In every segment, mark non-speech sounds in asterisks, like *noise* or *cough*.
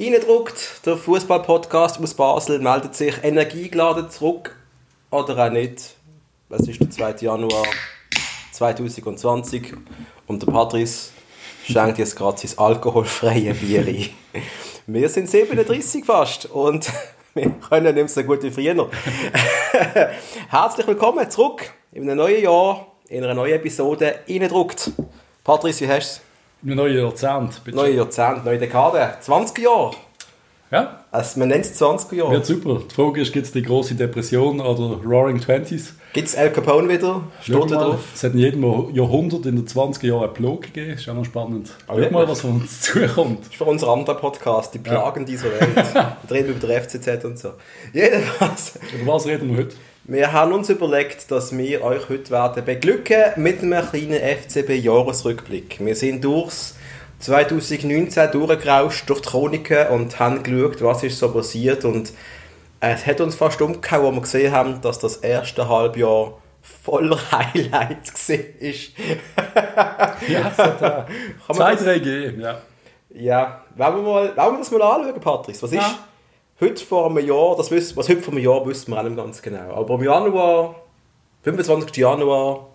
Reindruckt, der Fußball-Podcast aus Basel meldet sich energiegeladen zurück. Oder auch nicht. Es ist der 2. Januar 2020 und der Patrice schenkt jetzt gerade sein alkoholfreie Bier ein. *laughs* Wir sind 37 fast und *laughs* wir können nicht so gut wie früher. *laughs* Herzlich willkommen zurück in einem neuen Jahr, in einer neuen Episode Reindruckt. Patrice, wie hast du es? Ein neues Jahrzehnt. Bitte. Neue Jahrzehnt, neue Dekade. 20 Jahre. Ja. Also man nennt es 20 Jahre. Wird super. Die Frage ist, gibt es die große Depression oder Roaring Twenties? Gibt es El Capone wieder? Steht drauf? Es hat in jedem Jahrhundert in den 20 Jahren einen Plog gegeben. Ist auch noch spannend. Ah, Schau mal, was von uns *laughs* zukommt. Das ist für unser anderer Podcast, die Plagen ja. dieser Welt. *laughs* Wir reden über den FCZ und so. Jedenfalls. Über was reden wir heute? Wir haben uns überlegt, dass wir euch heute werden beglücken mit einem kleinen FCB-Jahresrückblick. Wir sind durchs 2019 durchgerauscht durch die Chroniken und haben geschaut, was ist so passiert und es hat uns fast umgehauen, als wir gesehen haben, dass das erste Halbjahr voller *laughs* Highlights war. *laughs* ja, hat äh, zwei, drei gegeben, ja. Ja, wollen wir, mal, wollen wir das mal anschauen, Patrice? Was ist ja. Heute vor einem Jahr, das wissen, was heute vor einem Jahr wissen wir nicht ganz genau, aber im Januar, 25. Januar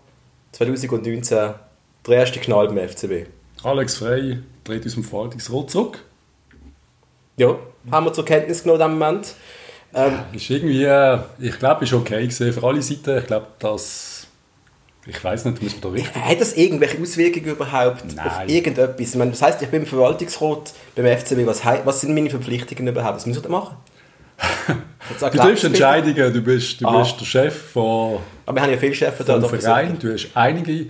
2019, der erste Knall beim FCB. Alex Frey dreht uns im Verwaltungsrat zurück. Ja, haben wir zur Kenntnis genommen in dem Moment. Ähm, ist irgendwie, äh, ich glaube, ist okay gesehen für alle Seiten. Ich glaube, dass ich weiß nicht, muss man da richtig. Hat das irgendwelche Auswirkungen überhaupt Nein. auf irgendetwas? Ich meine, das heißt, ich bin im Verwaltungsrat beim FCB. Was, was sind meine Verpflichtungen überhaupt? Was muss ich da machen? *laughs* du triffst Entscheidungen. Du bist, du ah. bist der Chef von. Aber wir haben ja viele Chefs da. Verein. Du hast einige.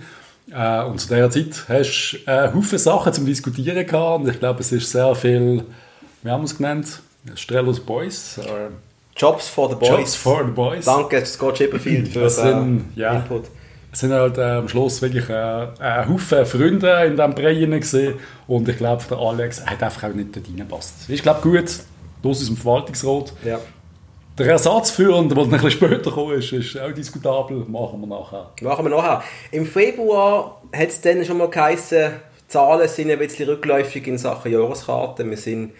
Äh, und zu dieser Zeit hast du äh, Haufen Sachen zum Diskutieren gehabt. Und ich glaube, es ist sehr viel, wie haben wir es genannt? Strellos Boys. Äh, Jobs for the Boys. Jobs for the Boys. Danke, Scott Chipperfield, für den äh, ja, Input. Es sind halt äh, am Schluss wirklich äh, ein Haufen Freunde in diesem Brei gesehen und ich glaube, der Alex hat einfach auch nicht dort reingepasst. Ich glaube gut, aus unserem Verwaltungsrat. Ja. Der Ersatzführende, der ein bisschen später gekommen ist, ist auch diskutabel. Machen wir nachher. Machen wir nachher. Im Februar hat es dann schon mal geheißen, die Zahlen sind ein bisschen rückläufig in Sachen Jahreskarten. Wir sind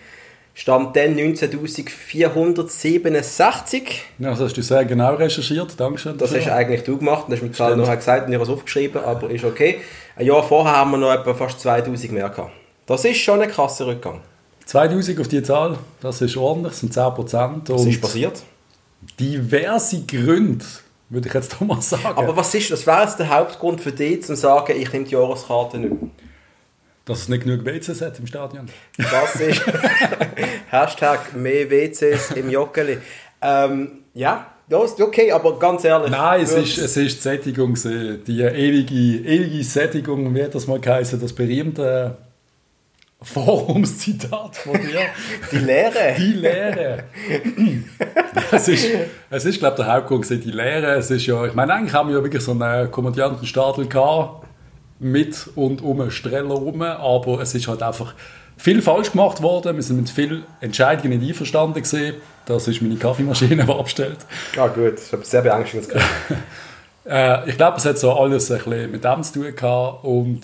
Stand dann 19.467. Ja, das hast du sehr genau recherchiert. Dankeschön. Das hast eigentlich du gemacht. Das hast mir die Zahl nachher gesagt und ich habe es aufgeschrieben, aber ist okay. Ein Jahr vorher haben wir noch etwa fast 2000 mehr gehabt. Das ist schon ein krasser Rückgang. 2000 auf die Zahl, das ist ordentlich, das sind 10%. Was ist passiert? Diverse Gründe, würde ich jetzt mal sagen. Aber was ist, was wäre jetzt der Hauptgrund für dich, zu sagen, ich nehme die Jahreskarte nicht? Dass es nicht genug WCs hat im Stadion. Das ist *laughs* Hashtag mehr WCs im Joggeli. Ähm, ja, das ist okay, aber ganz ehrlich. Nein, es ist, es ist die Sättigung, die ewige, ewige Sättigung, wie hat das mal geheißen, das berühmte Forumszitat von dir. *laughs* Die Lehre. Die Lehre. *laughs* es ist, es ist glaube ich, der Hauptgrund, die Lehre. Es ist ja, ich meine, eigentlich haben wir ja wirklich so einen Kommandantenstadel gehabt, mit und um Streller herum, aber es ist halt einfach viel falsch gemacht worden. Wir sind mit vielen Entscheidungen nicht einverstanden gesehen. Das ist meine Kaffeemaschine, die abstellt. Ja gut, ich habe sehr beängstigend *laughs* äh, Ich glaube, es hat so alles ein bisschen mit dem zu tun gehabt und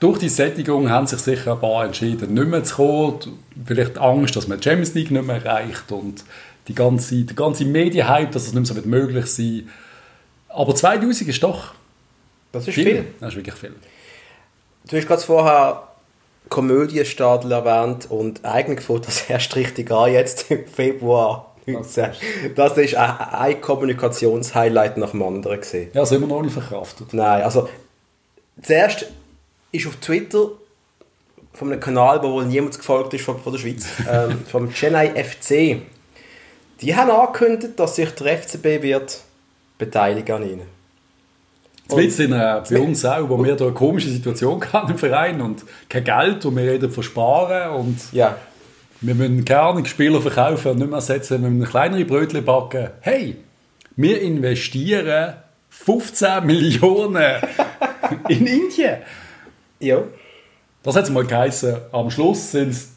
durch die Sättigung haben sich sicher ein paar entschieden, nicht mehr zu kommen. Vielleicht Angst, dass man die Champions League nicht mehr erreicht und die ganze, der ganze Medienhype, dass es nicht mehr so möglich sein Aber 2000 ist doch das ist viel. viel. Das ist wirklich viel. Du hast gerade vorher Komödienstadel erwähnt und eigentlich fängt das *laughs* erst richtig an, jetzt im Februar 19. Das ist ein Kommunikationshighlight nach dem anderen gesehen. Ja, sind wir noch nicht verkraftet. Nein, also zuerst ist auf Twitter von einem Kanal, wo wohl niemand gefolgt ist von, von der Schweiz, *laughs* ähm, vom Chennai FC. Die haben angekündigt, dass sich der FCB wird beteiligen an ihnen. Jetzt sind äh, bei uns auch, wo wir da eine komische Situation *laughs* haben im Verein und kein Geld und wir reden von Sparen und ja. wir müssen gerne Spieler verkaufen und nicht mehr setzen, wir müssen kleinere Brötchen backen. Hey, wir investieren 15 Millionen *laughs* in Indien. Ja. Das hat es mal geheißen. Am Schluss sind es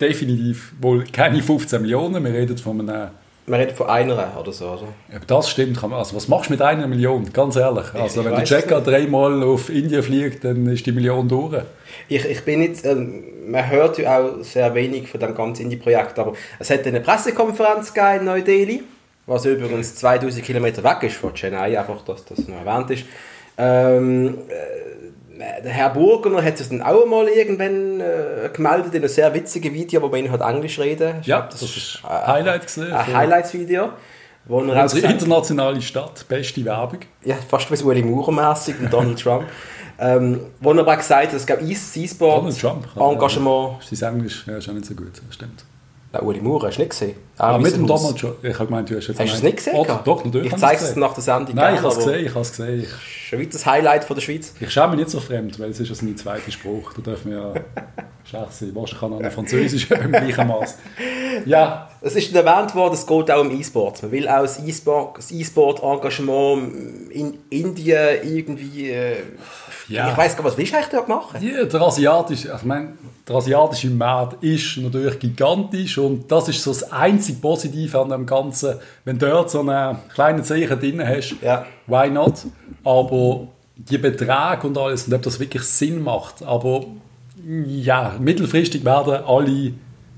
definitiv wohl keine 15 Millionen. Wir reden von einem Man redet von einer oder so, oder? Ja, das stimmt. Also, was machst du mit einer Million? Ganz ehrlich. Also, ich wenn der Checker dreimal auf Indien fliegt, dann ist die Million durch. Ich, ich bin jetzt, ähm, man hört ja auch sehr wenig von dem ganzen Indie-Projekt, aber es hat eine Pressekonferenz gegeben in Neu-Delhi, was übrigens 2000 Kilometer weg ist von Chennai, einfach, dass das noch erwähnt ist. Ähm, äh, der Herr Burgener hat sich dann auch mal irgendwann äh, gemeldet in einem sehr witzigen Video, wo man ihn halt Englisch reden. Ich Ja, glaub, das ist äh, ein Highlight gesehen. Ein Highlights-Video, wo er Unsere internationale Stadt, beste Werbung. ja, fast wie Ueli Maurer-mässig und Donald Trump. Ähm, wo er aber gesagt hat, es gab E-Sport. Engagement. Sein Englisch ja, ist auch nicht so gut, das stimmt. Nein, Ueli Maurer hast du nicht gesehen. Ah, Auch mit in dem. Donald Trump. Ich habe gemeint, du hast jetzt... Hast du es nicht gesehen? Oh, doch, natürlich Ich zeige es gesehen. nach der Sendung. Nein, ich habe es gesehen, ich habe es gesehen. Ich, Schon wieder das Highlight von der Schweiz. ich schaue mich nicht so fremd, weil es ist ja sein zweiter Spruch. Da dürfen wir ja *laughs* schlecht sein. Wahrscheinlich kann er noch Französisch im gleichen Maß. Ja, Es ist erwähnt worden, es geht auch um E-Sport. Man will auch das E-Sport-Engagement in Indien irgendwie... Äh, Ja. Ich weiß gar nicht, was willst du eigentlich dort machen? Ja, der asiatische, ich meine, der asiatische Markt ist natürlich gigantisch und das ist so das einzige Positive an dem Ganzen. Wenn du dort so einen kleinen Zeichen drin hast, Ja. why not? Aber die Beträge und alles, und ob das wirklich Sinn macht, aber ja, mittelfristig werden alle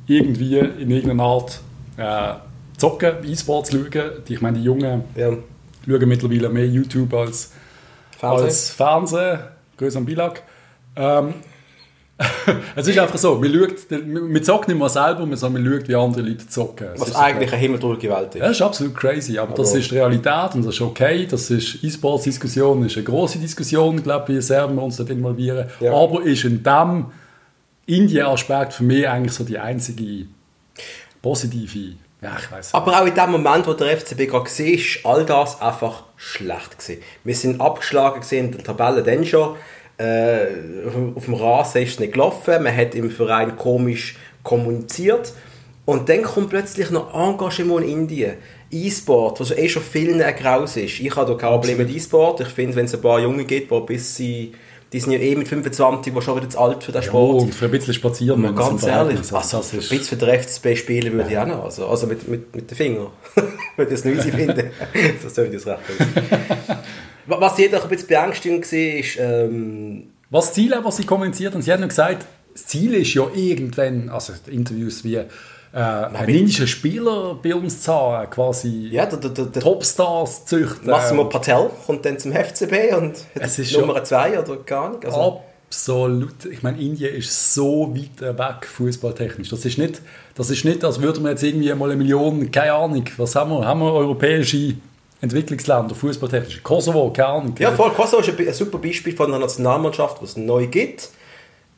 irgendwie in irgendeiner Art äh, zocken, E-Sports schauen. Die- Ich meine, die Jungen Ja, schauen mittlerweile mehr YouTube als Fernsehen. als Fernsehen, größer am Bilag. Ähm, *laughs* es ist einfach so, man, schaut, man zockt nicht mehr selber, sondern man schaut, wie andere Leute zocken. Es was ist so eigentlich eine himmeldurche Welt ist. ja, das ist absolut crazy, aber, das Aber- ist die Realität und das ist okay. Das ist E-Sports-Diskussion, ist eine große Diskussion, glaube ich, wie sehr wir uns dort involvieren. Ja. Aber ist in dem Indien-Aspekt für mich eigentlich so die einzige positive, ja, ich weiß Aber auch in dem Moment, wo der FCB gerade war, ist all das einfach schlecht gewesen. Wir sind abgeschlagen gewesen in der Tabelle dann schon. Äh, auf, dem- Rasen ist es nicht gelaufen. Man hat im Verein komisch kommuniziert. Und dann kommt plötzlich noch Engagement in Indien. E-Sport, was eh schon vielen ein Graus ist. Ich habe da kein Problem mit E-Sport. Ich finde, wenn es ein paar Junge gibt, die bis sie... Die sind ja eh mit 25, die schon wieder zu alt für den Ja, Sport. und für ein bisschen spazieren müssen ganz ehrlich, also, das ein bisschen für den FCB spielen würde ich auch noch. Also, also mit, mit, mit den Fingern. *laughs* Würde ich es nicht finden. *laughs* das sollte ich das *laughs* recht Was jeder ein bisschen beängstigend war, ist, ähm, Was das Ziel, auch, was sie kommuniziert haben, sie haben noch gesagt, das Ziel ist ja irgendwann, also Interviews wie äh, einen indischen Spieler bei uns zu haben, quasi ja, der, der, der, Topstars züchten. Massimo Patel kommt dann zum FCB und Es ist Nummer 2 oder gar nicht. Also, Absolut. Ich meine, Indien ist so weit weg, fußballtechnisch. Das ist nicht, das ist nicht, als würden wir jetzt irgendwie mal eine Million, keine Ahnung, was haben wir? Haben wir europäische Entwicklungsländer, fußballtechnisch? Kosovo, keine Ahnung. ja, voll. Kosovo ist ein, super Beispiel von einer Nationalmannschaft, die es neu gibt,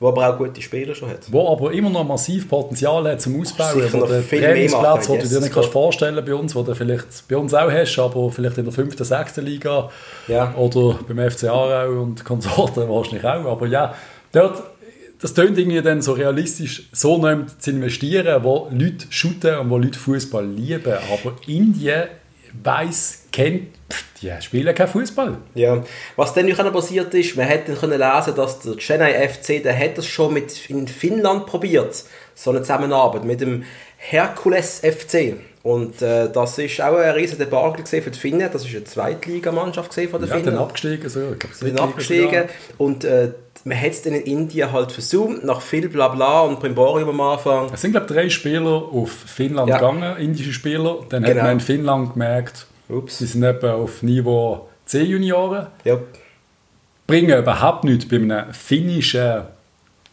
wo aber auch gute Spieler schon hat. Wo aber immer noch massiv Potenzial hat zum Ausbauen. Sicher noch viel Trainingsplatz, den du dir yes, nicht kannst vorstellen bei uns, wo du vielleicht bei uns auch hast, aber vielleicht in der fünften, sechsten Liga Ja. oder beim FC Aarau und *laughs* Konsorten wahrscheinlich auch. Aber ja, dort, das tönt irgendwie dann so realistisch, so nicht zu investieren, wo Leute shooten und wo Leute Fußball lieben. Aber Indien weiß, kennt, die spielen keinen Fußball. Ja, was dann noch passiert ist, man hätte können lesen, dass der Chennai FC, der hat das schon mit in Finnland probiert, so eine Zusammenarbeit mit dem Herkules FC. Und äh, das ist auch ein riesen Debakel für die Finnen. Das ist eine Zweitligamannschaft von den Ja, Finnen. dann abgestiegen. So, ich glaub, sind abgestiegen sogar. und äh, man hat es dann in Indien halt versucht, nach viel Blabla und Primborium am Anfang. Es sind, glaube ich, drei Spieler auf Finnland Ja. gegangen, indische Spieler. Dann hat Genau. man in Finnland gemerkt, Ups. sie sind etwa auf Niveau C-Junioren. Ja, Bringen überhaupt nichts bei einem finnischen,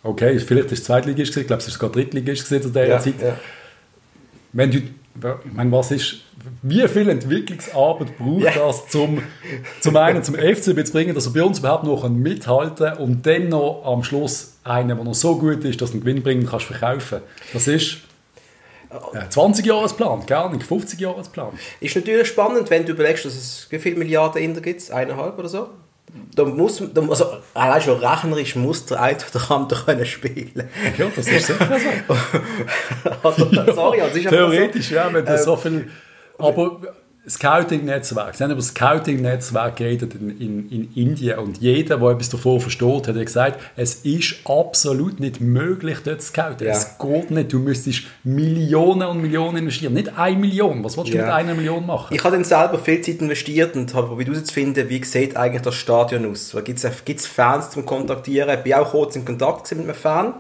okay, vielleicht ist es Zweitligist, ich glaube, es ist sogar Drittligist zu dieser ja, Zeit. ja. Wenn du, ich meine, was ist, wie viel Entwicklungsarbeit braucht Ja. das, zum, zum einen zum FCB zu bringen, dass er bei uns überhaupt noch mithalten kann und dann noch am Schluss einen, der noch so gut ist, dass du einen Gewinn bringen kannst, verkaufen. Das ist ein 20-Jahres-Plan, gar nicht, 50-Jahres-Plan. Ist natürlich spannend, wenn du überlegst, dass es wie viele Milliarden Inder gibt, eineinhalb oder so. Da muss, da, also allein schon rechnerisch muss der eine oder andere können spielen. Ja, das ist sicher so. *laughs* Sorry, also ist Theoretisch, ja, wenn du Äh, so viel. Aber Scouting-Netzwerk. Sie haben über das Scouting-Netzwerk geredet in, in, in Indien und jeder, der etwas davon versteht, hat gesagt, es ist absolut nicht möglich, dort zu scouten. Ja. Es geht nicht. Du müsstest Millionen und Millionen investieren. Nicht eine Million. Was willst du Ja. mit einer Million machen? Ich habe dann selber viel Zeit investiert und habe probiert herauszufinden, wie sieht eigentlich das Stadion aus. Gibt es Fans zum Kontaktieren? Ich bin auch kurz in Kontakt mit einem Fan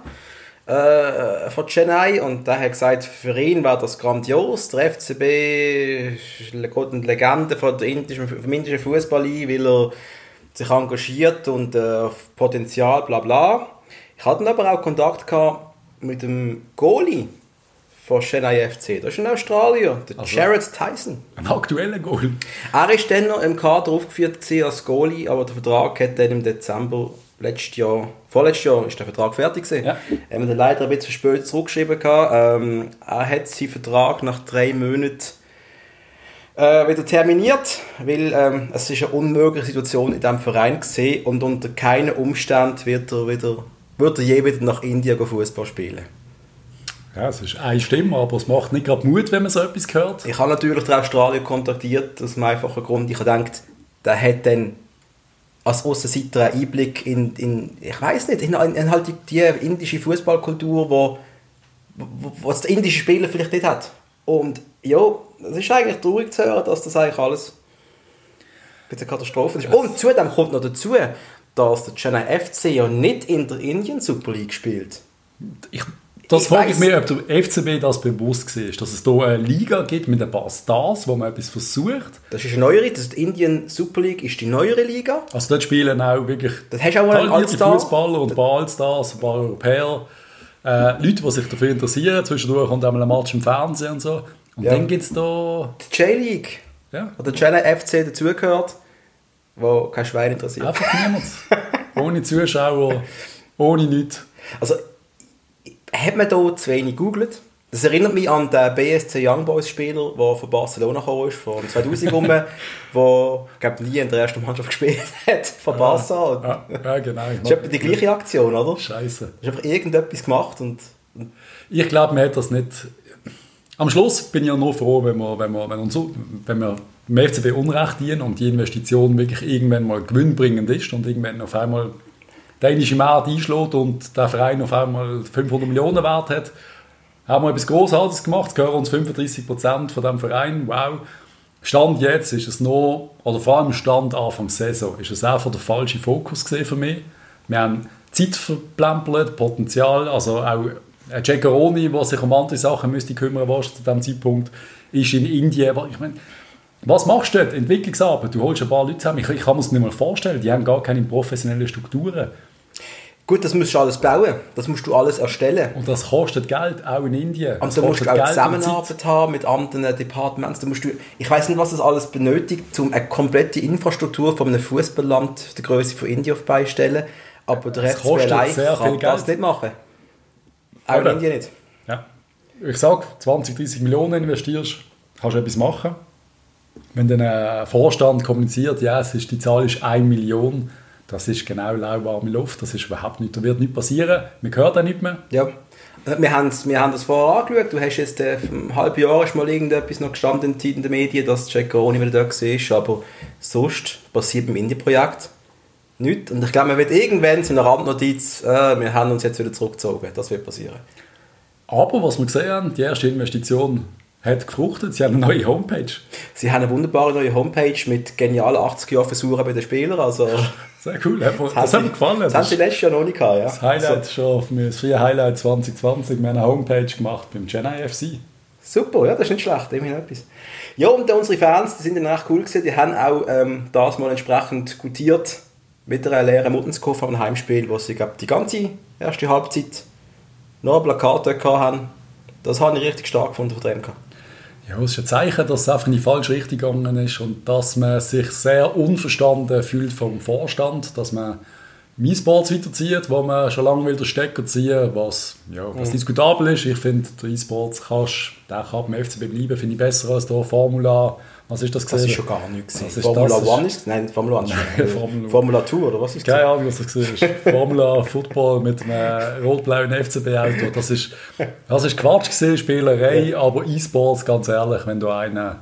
äh, von Chennai und der hat gesagt, für ihn wäre das grandios. Der FCB ist eine Legende von der indischen, vom indischen Fußball ein, weil er sich engagiert und äh, auf Potenzial, bla bla. Ich hatte aber auch Kontakt gehabt mit dem Goalie von Chennai FC. Das ist ein Australier, der Also- Jared Tyson. Ein aktueller Goal. Er ist dann noch im Kader aufgeführt als Goalie, aber der Vertrag hat dann im Dezember letztes Jahr, vorletztes Jahr ist der Vertrag fertig gewesen. Ja. Er hat dann leider ein bisschen spät zurückgeschrieben gehabt. Ähm, er hat seinen Vertrag nach drei Monaten äh, wieder terminiert, weil ähm, es ist eine unmögliche Situation in diesem Verein gesehen und unter keinen Umständen wird er wieder wird er je wieder nach Indien gehen Fußball spielen. Ja, es ist eine Stimme, aber es macht nicht gerade Mut, wenn man so etwas hört. Ich habe natürlich den Australier kontaktiert, aus dem einfachen Grund, ich habe gedacht, der hat dann als Aussenseiter einen Einblick in, in ich weiß nicht, in, in halt die, die indische Fußballkultur, wo, wo, was der indische Spieler vielleicht nicht hat. Und ja, es ist eigentlich traurig zu hören, dass das eigentlich alles ein bisschen Katastrophe ist. Und zudem kommt noch dazu, dass der Chennai FC ja nicht in der Indian Super League spielt. Ich, das Ich frage ich mich, ob der FCB das bewusst war, dass es hier eine Liga gibt mit ein paar Stars, wo man etwas versucht. Das ist eine neuere, das ist die Indian Super League ist die neuere Liga. Also dort spielen auch wirklich Das hast auch mal einen Allstar. Fußballer und ein paar Allstars, ein paar Europäer, äh, Leute, die sich dafür interessieren. Zwischendurch kommt einmal ein Match im Fernsehen und so. Und Ja. dann gibt es da... Die J-League, Ja, wo der Chennai FC dazugehört, wo kein Schwein interessiert. einfach niemand. *laughs* ohne Zuschauer, ohne nichts. Also, hat man da zu wenig gegoogelt? Das erinnert mich an den BSC Young Boys Spieler, der von Barcelona gekommen ist, von 2000 rum, *laughs* der, glaube nie in der ersten Mannschaft gespielt hat, von Barca. Ja, ja genau. Das ist etwa die gleiche Aktion, oder? Scheiße. Du hast einfach irgendetwas gemacht und... und Ich glaube, man hat das nicht. Am Schluss bin ich ja nur froh, wenn wir, wenn wir, wenn uns, wenn wir dem FCB Unrecht dienen und die Investition wirklich irgendwann mal gewinnbringend ist und irgendwann auf einmal der indische Markt einschlägt und der Verein auf einmal 500 Millionen wert hat. Haben wir etwas Großartiges gemacht, es gehören uns 35 Prozent von dem Verein. Wow. Stand jetzt ist es noch, oder vor allem Stand Anfang Saison, ist es einfach der falsche Fokus für mich. Wir haben Zeit verplempert, Potenzial, also auch ein Ceccaroni, der sich um andere Sachen müsste kümmern müsste zu diesem Zeitpunkt, ist in Indien. Ich meine, was machst du dort? Entwicklungsarbeit. Du holst ein paar Leute zusammen. Ich, ich kann mir das nicht mal vorstellen. Die haben gar keine professionellen Strukturen. Gut, das musst du alles bauen, das musst du alles erstellen. Und das kostet Geld, auch in Indien. Und Das da musst du auch Geld und. Zusammenarbeit haben mit anderen Departements. Da musst du, ich weiß nicht, was das alles benötigt, um eine komplette Infrastruktur von einem Fußballland der Größe von Indien aufbeistellen. Aber der kostet allein sehr kann das nicht machen. Auch in Oder? Indien nicht. Ja. Ich sage, 20, 30 Millionen investierst, kannst du etwas machen. Wenn dann ein Vorstand kommuniziert, ja, es ist, die Zahl ist 1 Million, das ist genau lauwarme Luft, das ist überhaupt nicht, da wird nichts passieren, man hört auch nicht mehr. Ja. Wir haben, wir haben das vorher angeschaut. Du hast jetzt äh, vor einem halben Jahr ist mal irgendetwas noch gestanden in den- Medien, dass Jack Roni wieder da war. Aber sonst passiert beim Indie-Projekt nichts. Und ich glaube, man wird irgendwann zu einer Randnotiz, äh, wir haben uns jetzt wieder zurückgezogen. Das wird passieren. Aber was wir gesehen haben, die erste Investition hat gefruchtet, sie haben eine neue Homepage. Sie haben eine wunderbare neue Homepage mit genialen 80er-Versuchen bei den Spielern. Also, *laughs* Sehr cool, das, das hat mir gefallen. Das haben Das sie letztes Jahr noch nicht gehabt, ja. das Highlight schon, für mich, das vier Highlight 2020, wir haben eine Homepage gemacht beim Chennai FC. Super, ja, das ist nicht schlecht, immerhin etwas. Ja, und unsere Fans, die sind dann echt cool gewesen, die haben auch ähm, das mal entsprechend gutiert mit einer leeren Muttenskoffer am Heimspiel, wo sie, glaub, die ganze erste Halbzeit noch ein Plakat haben. Das habe ich richtig stark gefunden von der MK. Ja, es ist ein Zeichen, dass es einfach in die falsche Richtung gegangen ist und dass man sich sehr unverstanden fühlt vom Vorstand, dass man E-Sports weiterzieht, wo man schon lange will den Stecker ziehen was, ja, was diskutabel ist. Ich finde, der E-Sports kannst, der kann beim FCB bleiben, finde ich besser als der Formula. Was ist das Das gewesen? ist schon gar nichts. Das ist- Formula das ist- One ist, nein, Formula One. *laughs* Nein, Formula- Formula Tour, oder was ist Keine Ahnung, was das war. *laughs* Formula Football mit einem rot-blauen FCB-Auto. Das ist, das ist Quatsch gewesen, Spielerei, aber E-Sports, ganz ehrlich, wenn du einen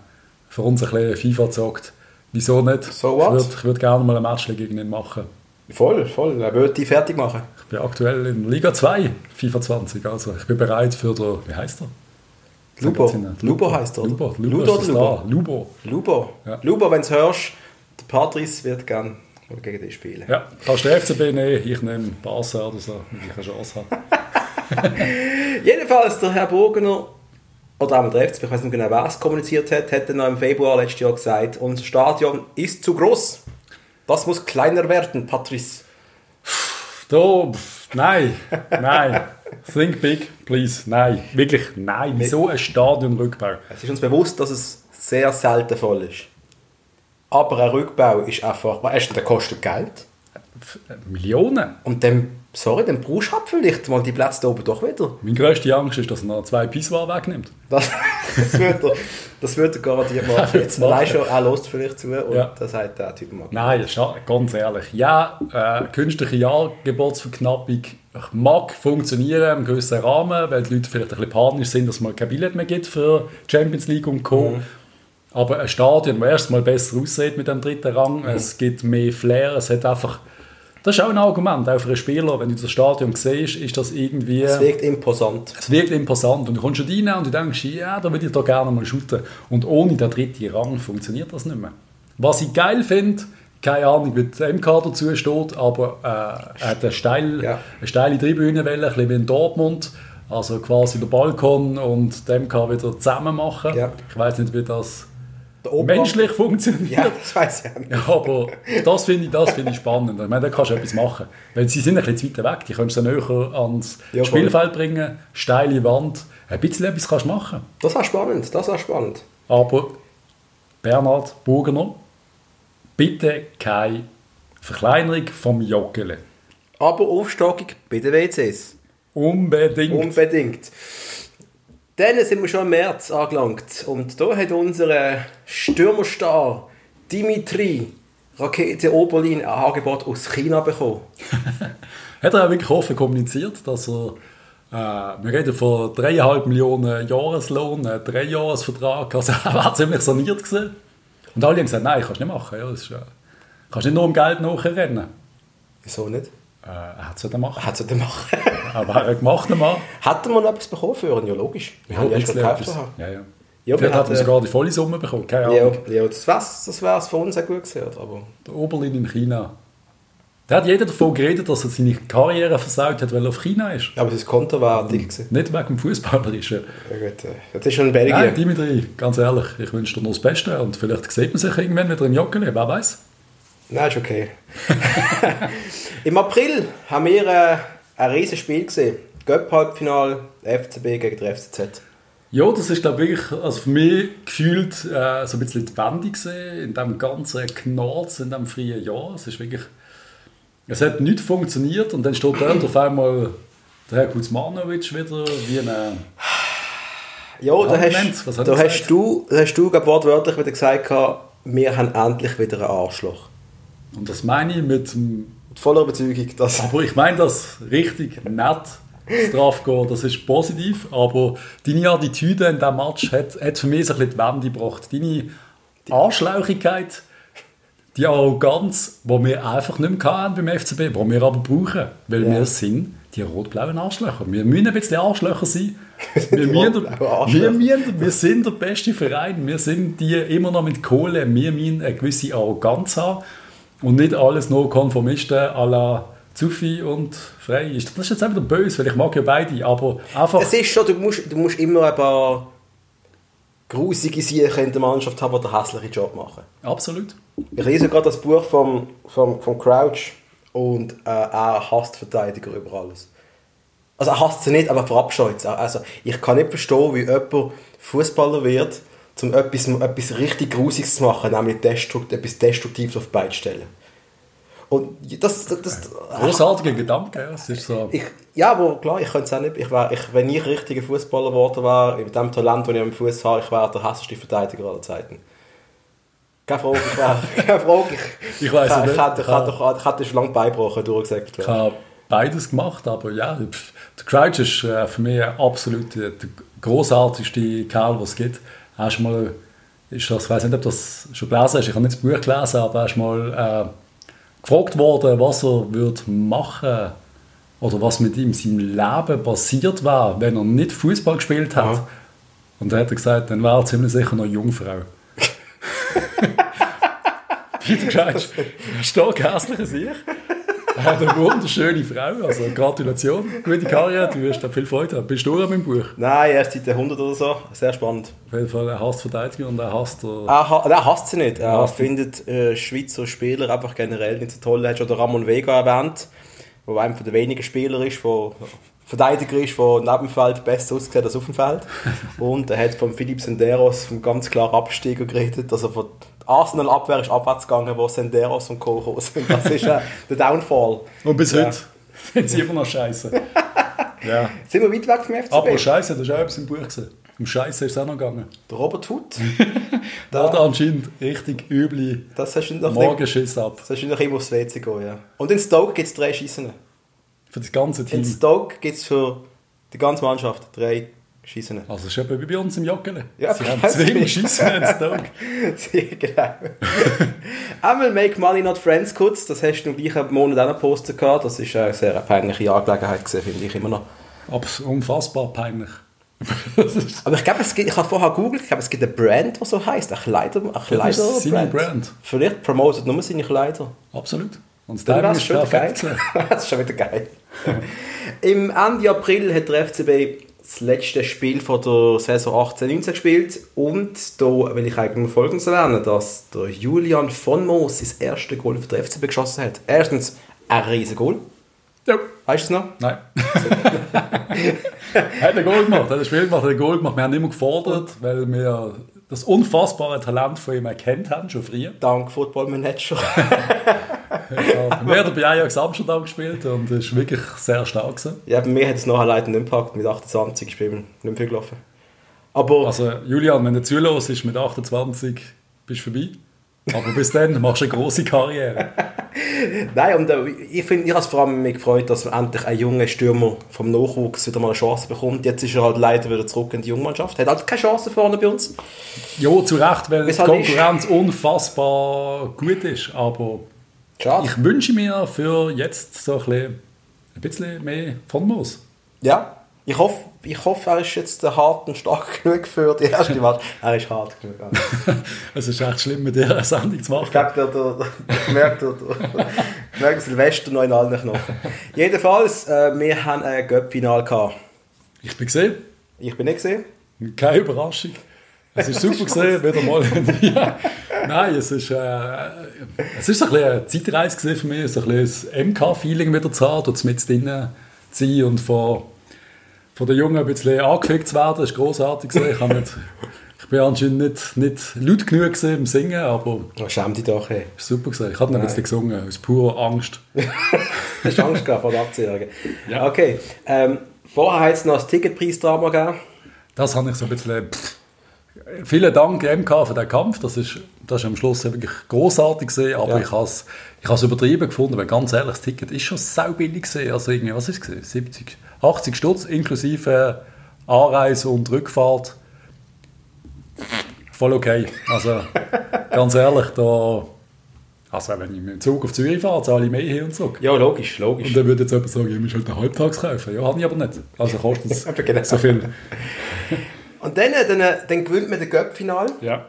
für uns ein bisschen FIFA zockt. Wieso nicht? So ich what? würde ich würd gerne mal ein Match gegen ihn machen. Voll, voll. Er würde die fertig machen. Ich bin aktuell in Liga 2, FIFA 20. Also ich bin bereit für den, wie heißt er? Lubo. Lubo heisst er, oder? Lubo. Ludo oder Lubo? Lubo. Lubo. Ja. Lubo, wenn du es hörst, der Patrice wird gerne mal gegen dich spielen. Ja, kannst du FCB nehmen, ich nehme Barca oder so, wenn ich eine Chance habe. *laughs* Jedenfalls, der Herr Burgener, oder auch der FCB, ich weiß nicht genau, es kommuniziert hat, hat dann noch im Februar letztes Jahr gesagt, unser Stadion ist zu groß. Das muss kleiner werden, Patrice. Da, nein, nein. Think big, please. Nein, wirklich nein. Wieso ein Stadionrückbau? Es ist uns bewusst, dass es sehr selten voll ist. Aber ein Rückbau ist einfach, du, der kostet Geld. Pff, Millionen. Und dann, sorry, dann brauchst du halt vielleicht mal die Plätze da oben doch wieder. Meine grösste Angst ist, dass er noch zwei Pissoir wegnimmt. Das, *laughs* das wird er, das wird er garantiert machen. *laughs* Machen. Allein schon, er lässt vielleicht zu und Ja. das sagt der Typ mal. Nein, scha- ganz ehrlich. Ja, äh, künstliche Angebotsverknappung mag funktionieren im gewissen Rahmen, weil die Leute vielleicht ein bisschen panisch sind, dass es mal kein Billett mehr gibt für Champions League und Co. Aber ein Stadion, das erstmal besser aussieht mit dem dritten Rang, es gibt mehr Flair, es hat einfach... Das ist auch ein Argument, auch für einen Spieler. Wenn du das Stadion siehst, ist das irgendwie... Es wirkt imposant. Es wirkt imposant und du kommst schon rein und du denkst, ja, da würde ich doch gerne mal shooten. Und ohne den dritten Rang funktioniert das nicht mehr. Was ich geil finde, keine Ahnung, wie der MK dazu steht, aber äh, er hat eine, steil, Ja. eine steile Tribünenwelle, ein bisschen wie in Dortmund. Also quasi der Balkon und der MK wieder zusammen machen. Ja. Ich weiß nicht, wie das menschlich funktioniert. Ja, das weiß ich auch nicht. Ja, aber das finde ich, das finde ich spannend. Ich meine, da kannst du etwas machen. Weil sie sind ein bisschen zu weit weg, die kannst du näher ans Ja. Spielfeld bringen, steile Wand, ein bisschen etwas kannst du machen. Das war spannend, das war spannend. Aber Bernhard Burgener, bitte keine Verkleinerung vom Joggeli. Aber Aufstockung bei den WCs. Unbedingt. Unbedingt. Dann sind wir schon im März angelangt. Und da hat unser Stürmerstar Dimitri Rakete Oberlin ein Angebot aus China bekommen. *laughs* Hat er auch wirklich offen kommuniziert, dass er, äh, wir reden von 3,5 Millionen Jahreslohn, einen Dreijahresvertrag, also *laughs* er war ziemlich saniert gewesen. Und alle haben gesagt, nein, kannst du nicht machen. Ja, das ist, äh, kannst nicht nur um Geld nachrennen. Wieso nicht? Äh, er hat es ja machen. *laughs* Hat er denn machen? Aber er hat gemacht, der Mann. Hat er mal etwas bekommen für ihn? Ja, logisch. Wir haben ja ein erst bisschen gekauft. haben. Ja, ja. Ja, Vielleicht wir hat er hatten- sogar die volle Summe bekommen, keine Ja, Ahnung. ja das wäre das wär's für uns auch gut gewesen. Aber Der Oberlin in China. Da hat jeder davon geredet, dass er seine Karriere versaut hat, weil er auf China ist. aber sein Konto war dick. gewesen. Nicht wegen dem Fußballerischen. Ja, gut, äh, das ist schon in Belgien. Nein, Dimitri, ganz ehrlich, ich wünsche dir nur das Beste und vielleicht sieht man sich irgendwann wieder im Joggeli, wer weiß. Nein, ist okay. *laughs* Im April haben wir äh, ein riesiges Spiel gesehen. Göpp-Halbfinal, FCB gegen der FCZ. Ja, das ist glaube ich also für mich gefühlt äh, so ein bisschen die Wende gesehen in dem ganzen Knarz in dem freien Jahr. Es ist wirklich, es hat nicht funktioniert und dann steht dort auf einmal der Herr Kuzmanovic wieder wie eine Ja, da hast, was da hast du, da hast du glaub, wortwörtlich wieder gesagt, wir haben endlich wieder ein Arschloch. und das meine ich mit dem Mit voller Überzeugung, dass... Aber ich meine das richtig nett, das Strafgehen, das ist positiv, aber deine Attitüde in diesem Match hat, hat für mich so ein bisschen die Wende gebracht. Deine Arschlauchigkeit, die Arroganz, die wir einfach nicht mehr hatten beim FCB, die wir aber brauchen, weil Ja. wir sind die rot-blauen Arschlöcher. Wir müssen ein bisschen Arschlöcher sein. Wir, *laughs* müssen, wir, müssen, wir sind der beste Verein. Wir sind die immer noch mit Kohle. Wir müssen eine gewisse Arroganz haben und nicht alles nur Konformisten à la Zufi und Frei. Das ist jetzt wieder böse, weil ich mag ja beide, aber einfach... Es ist schon, du musst, du musst immer ein paar grusige Sachen in der Mannschaft haben, die den hässlichen Job machen. Absolut. Ich lese gerade das Buch vom, vom, vom Crouch und äh, er hasst Verteidiger über alles. Also er hasst sie nicht, aber er verabscheut sie. Also ich kann nicht verstehen, wie jemand Fußballer wird, um etwas, etwas richtig Grusiges zu machen, nämlich destrukt, etwas Destruktives auf zu stellen. Und das... das, das Großartiger Gedanke, ja. Es ist so... ich, ja, aber klar, ich könnte es auch nicht. Ich wär, ich, wenn ich richtiger Fußballer geworden wäre, mit dem Talent, das ich am Fuß habe, ich wäre der hässlichste Verteidiger aller Zeiten. Keine Frage, ich wäre, *laughs* keine Frage. Ich, Ich ich, es ich, nicht. hätte- ich, hätte- ich hätte schon lange beigebrochen, durchgesagt. Ich habe beides gemacht, aber ja, der Crouch ist äh, für mich absolut der grossartigste Kerl, was es gibt. Er ist mal ist das, ich weiß nicht, ob du das schon gelesen hast, ich habe nicht das Buch gelesen, aber er ist mal äh, gefragt worden, was er würde machen oder was mit ihm in seinem Leben passiert wäre, wenn er nicht Fußball gespielt hat. Aha. Und dann hat er gesagt, dann wäre er ziemlich sicher noch Jungfrau. *laughs* Wie du gesagt hast, stark hässlicher sich. Er *laughs* hat eine wunderschöne Frau, also Gratulation, gute Karriere, du wirst da viel Freude haben. Bist du auch an meinem Buch? Nein, erst seit 100 oder so. Sehr spannend. Auf jeden Fall, er hasst Verteidiger und er hasst Er, ha er hasst sie nicht. Er sie. findet äh, Schweizer Spieler einfach generell nicht so toll. Er hat schon den Ramon Vega erwähnt, der einer der wenigen Spieler ist, der Verteidiger ist, der neben dem Feld besser aussieht als auf dem Feld. *laughs* Und er hat von Philipp Senderos, vom ganz klaren Absteiger geredet. Also von der Arsenal-Abwehr ist abwärts gegangen, wo Senderos und Co. gekommen sind. Das ist äh, *laughs* der Downfall. Und bis Ja. heute sind sie immer noch scheiße. *laughs* ja. Sind wir weit weg vom FCB? Aber Scheiße, das ist auch etwas im Buch gesehen. Um Scheiße ist es auch noch gegangen. der Robert Huth, *laughs* Da hat anscheinend richtig üble das hast du noch Morgenschiss ab. das hast du noch immer aufs WC gehen, ja. Und in Stoke gibt es drei Schießen. Für das ganze In Team. Stoke gibt es für die ganze Mannschaft drei Schießen. Also, es ist etwa wie bei uns im Joggeli. Ja, sie haben precis. zwei Schiessen in Stoke. Sehr genau. *laughs* Einmal Make Money Not Friends kurz, das hast du im gleichen Monat auch noch gepostet. Das ist eine sehr peinliche Angelegenheit gewesen, finde ich immer noch. Aber unfassbar peinlich. *laughs* Aber ich glaube, es gibt, ich habe vorher gegoogelt, ich glaube, es gibt eine Brand, die so heisst, eine Kleider, eine Das ist seine Kleiderbrand. Brand. Vielleicht promotet nur seine Kleider. absolut. Und das ist schon wieder geil. perfekt. *laughs* das ist schon wieder geil. Im Ende April hat der FCB das letzte Spiel von der Saison 18-19 gespielt und da will ich eigentlich Folgendes erwähnen, dass der Julian von Moos sein erstes Goal für den FCB geschossen hat. Erstens ein riesen Goal. Ja. Weißt du es noch? Nein. *laughs* er hat ein Goal gemacht, er hat ein Spiel gemacht, er hat ein Goal gemacht. Wir haben immer gefordert, weil wir das unfassbare Talent von ihm erkannt haben, schon früher. Dank Football Manager. *laughs* Wir haben bei Ajax Amsterdam gespielt und es ist wirklich sehr stark gewesen. ja, bei mir hat es nachher leider nicht gepackt. Mit 28 ist bei mir nicht viel gelaufen. Aber Also Julian, wenn du zulässt, ist mit 28 bist du vorbei. Aber bis dann machst du eine grosse Karriere. Nein, und äh, ich finde, ich habe es vor allem mich gefreut, dass endlich ein junger Stürmer vom Nachwuchs wieder mal eine Chance bekommt. Jetzt ist er halt leider wieder zurück in die Jungmannschaft. Hat halt keine Chance vorne bei uns. Ja, zu Recht, weil die Konkurrenz unfassbar gut ist. Aber Schade. ich wünsche mir für jetzt so ein bisschen, ein bisschen mehr von Moos. ja, ich hoffe, ich hoffe, er ist jetzt hart und stark *laughs* genug für die erste Match. er ist hart genug. *laughs* Es ist echt schlimm, mit dieser Sendung zu machen. Ich glaube, der, der, ich merke, der, der, Silvester noch in allen Knochen. Jedenfalls, äh, wir haben ein Göpp-Final gehabt. Ich bin gesehen, Ich bin nicht gesehen. keine Überraschung. Es ist super *laughs* gesehen, wieder mal. ja. Nein, es ist, äh, es ist ein bisschen eine Zeitreise für mich, so ein bisschen ein MK-Feeling wieder zu haben, dort mit drinnen zu sein und von, von den Jungen ein bisschen angefickt zu werden. Das ist grossartig gewesen. Ich, habe nicht, ich bin anscheinend nicht, nicht laut genug gewesen im Singen, aber Oh, schäm dich doch, ey. ist super gewesen. Ich habe noch ein bisschen gesungen, aus purer Angst. *laughs* Hast du Angst gehabt vor der Abzählung? Ja. Okay. Ähm, vorher hat es noch das Ticketpreisdrama gegeben. Das habe ich so ein bisschen... Pff. Vielen Dank, MK, für den Kampf. Das ist, das ist am Schluss wirklich großartig gewesen, aber Ja. ich habe es ich übertrieben gefunden, weil ganz ehrlich, das Ticket ist schon saubillig gewesen. Also irgendwie, was ist es gewesen? 70, 80 Stutz inklusive Anreise und Rückfahrt. Voll okay. Also *laughs* ganz ehrlich, da... Also wenn ich mit dem Zug auf Zürich fahre, zahle ich mehr hin und zurück. Ja, logisch, logisch. Und dann würde jetzt jemand sagen, ich muss halt einen Halbtags kaufen. Ja, habe ich aber nicht. Also kostet *laughs* es genau. so viel. *laughs* Und dann, dann, dann gewinnt man den Göpp-Final. Ja.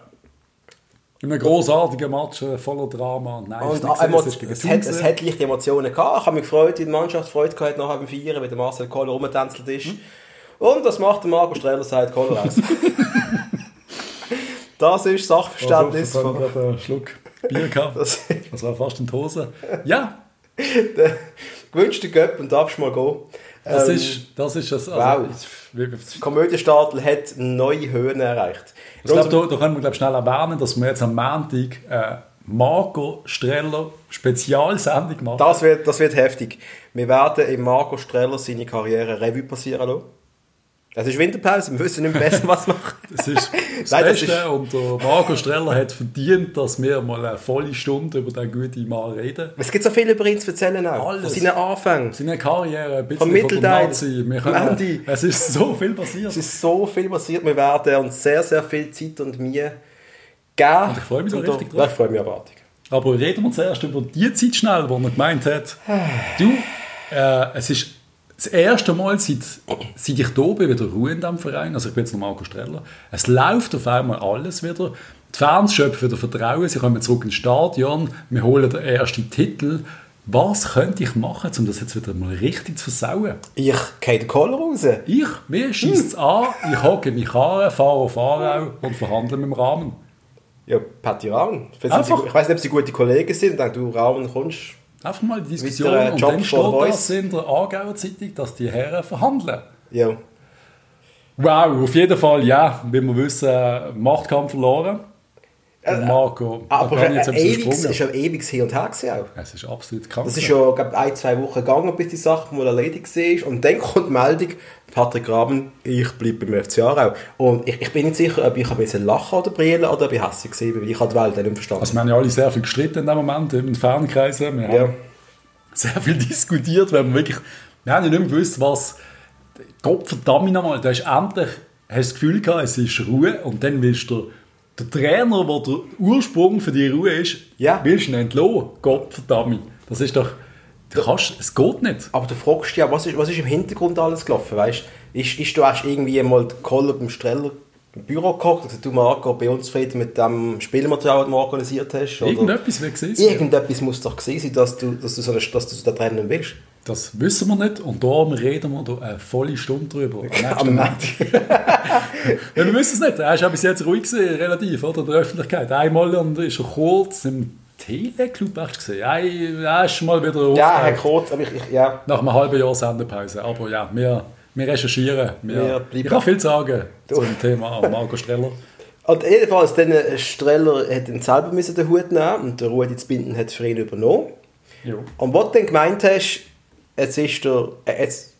In einem grossartigen Match, äh, voller Drama. Nein, Und es gegen es, Thun hat, es hat leichte Emotionen gehabt. Ich habe mich gefreut, wie die Mannschaft Freude gehabt nachher beim Feiern, wie der Marcel Koller rumgetänzelt ist. Und was macht der Marco Streller, sagt Koller aus. *laughs* das ist Sachverständnis Also, von... ich habe einen Schluck Bier gehabt. Das, Das war fast in die Hose. Ja, *laughs* der gewünschte Göpp und darfst mal gehen. das Ähm, ist das. Ist das wow. also, Der Komödienstadel hat neue Höhen erreicht. Ich glaube, da, da können wir glaub, schnell erwähnen, dass wir jetzt am Montag äh, Marco Streller Spezialsendung machen. Das wird, das wird heftig. Wir werden im Marco Streller seine Karriere Revue passieren lassen. Es ist Winterpause, wir wissen nicht mehr besser, was machen. *laughs* Das ist das *laughs* Nein, das Beste ist- und der Marco Streller hat verdient, dass wir mal eine volle Stunde über den guten Mann reden. Es gibt so viel über ihn zu erzählen auch. Alles. Von seinen Anfängen. Seine Karriere, ein bisschen Vom von der. Nazi. Wir können, es ist so viel passiert. Es ist so viel passiert. Wir werden uns sehr, sehr viel Zeit und Mühe Gern. Und ich freue mich Und richtig drauf. Ich freue mich abartig. Aber reden wir zuerst über die Zeit schnell, wo er gemeint hat, *sighs* du, äh, es ist das erste Mal, seit, seit ich da bin, wieder Ruhe in diesem Verein. Also ich bin jetzt noch Marco Streller. Es läuft auf einmal alles wieder. Die Fans schöpfen wieder Vertrauen, sie kommen zurück ins Stadion, wir holen den ersten Titel. Was könnte ich machen, um das jetzt wieder mal richtig zu versauen? Ich gehe den Koller raus. Ich, mir schießt es an, ich hocke mich an, fahre auf Aarau und verhandle mit dem Rahmen. Ja, Patti Rahmen. Ich weiß nicht, ob sie gute Kollegen sind. Und dann du Rahmen kommst. Einfach mal die Diskussion Weiterer und Job dann steht das in der Aargauer Zeitung, dass die Herren verhandeln. Ja. Wow, auf jeden Fall, ja, wie wir wissen, Machtkampf verloren. Und Marco, da Äh, Aber kann ich es jetzt ist ja ewiges Hin und Her auch. Es ist absolut krank. Das ist ja, glaube ein, zwei Wochen gegangen, bis die Sache mal erledigt war. Und dann kommt die Meldung, Patrick Graben, ich bleibe beim FC Aarau. Und ich, ich bin nicht sicher, ob ich ein bisschen lachen oder brillen oder ob ich hässlich gesehen weil ich halt die Welt nicht verstanden Also wir haben ja alle sehr viel gestritten in dem Moment, in den Fernkreisen. Wir Ja. haben sehr viel *laughs* diskutiert, weil wir wirklich, wir haben ja nicht mehr gewusst, was, Gott verdammt nochmal, du hast endlich, hast das Gefühl gehabt, es ist Ruhe und dann willst du der Trainer, der der Ursprung für die Ruhe ist, Ja. willst du ihn entlassen. Gott verdammt. Das ist doch, du kannst, es geht nicht. Aber du fragst dich ja, was ist, was ist im Hintergrund alles gelaufen, weißt Ist, ist du hast irgendwie mal Koller beim Streller im Büro gekocht und gesagt, du Marco, bei uns zufrieden mit dem Spielmaterial, das du organisiert hast? Oder Irgendetwas wird gesehen. Irgendetwas muss doch gewesen sein, dass du, dass du, so, eine- dass du so den Trainer willst. Das wissen wir nicht und darum reden wir da eine volle Stunde drüber. *laughs* Am nächsten. *laughs* Ja, wir wissen es nicht. Er ja bis jetzt ruhig gewesen, relativ, oder? In der Öffentlichkeit. Einmal und ist er kurz im Teleclub hast du gesehen. Er ist mal wieder Ja, aufgetaucht. Herr Kurz, aber ich, ich ja. Nach einem halben Jahr Sendepause. Aber ja, wir, wir recherchieren. Wir, Wir ich kann viel sagen zum Thema Marco Streller. *laughs* Und jedenfalls, dann äh, Streller hat dann selber den Hut nehmen und der Rudi zu binden hat für ihn übernommen. Jo. Und was du dann gemeint hast, jetzt ist der, äh, jetzt,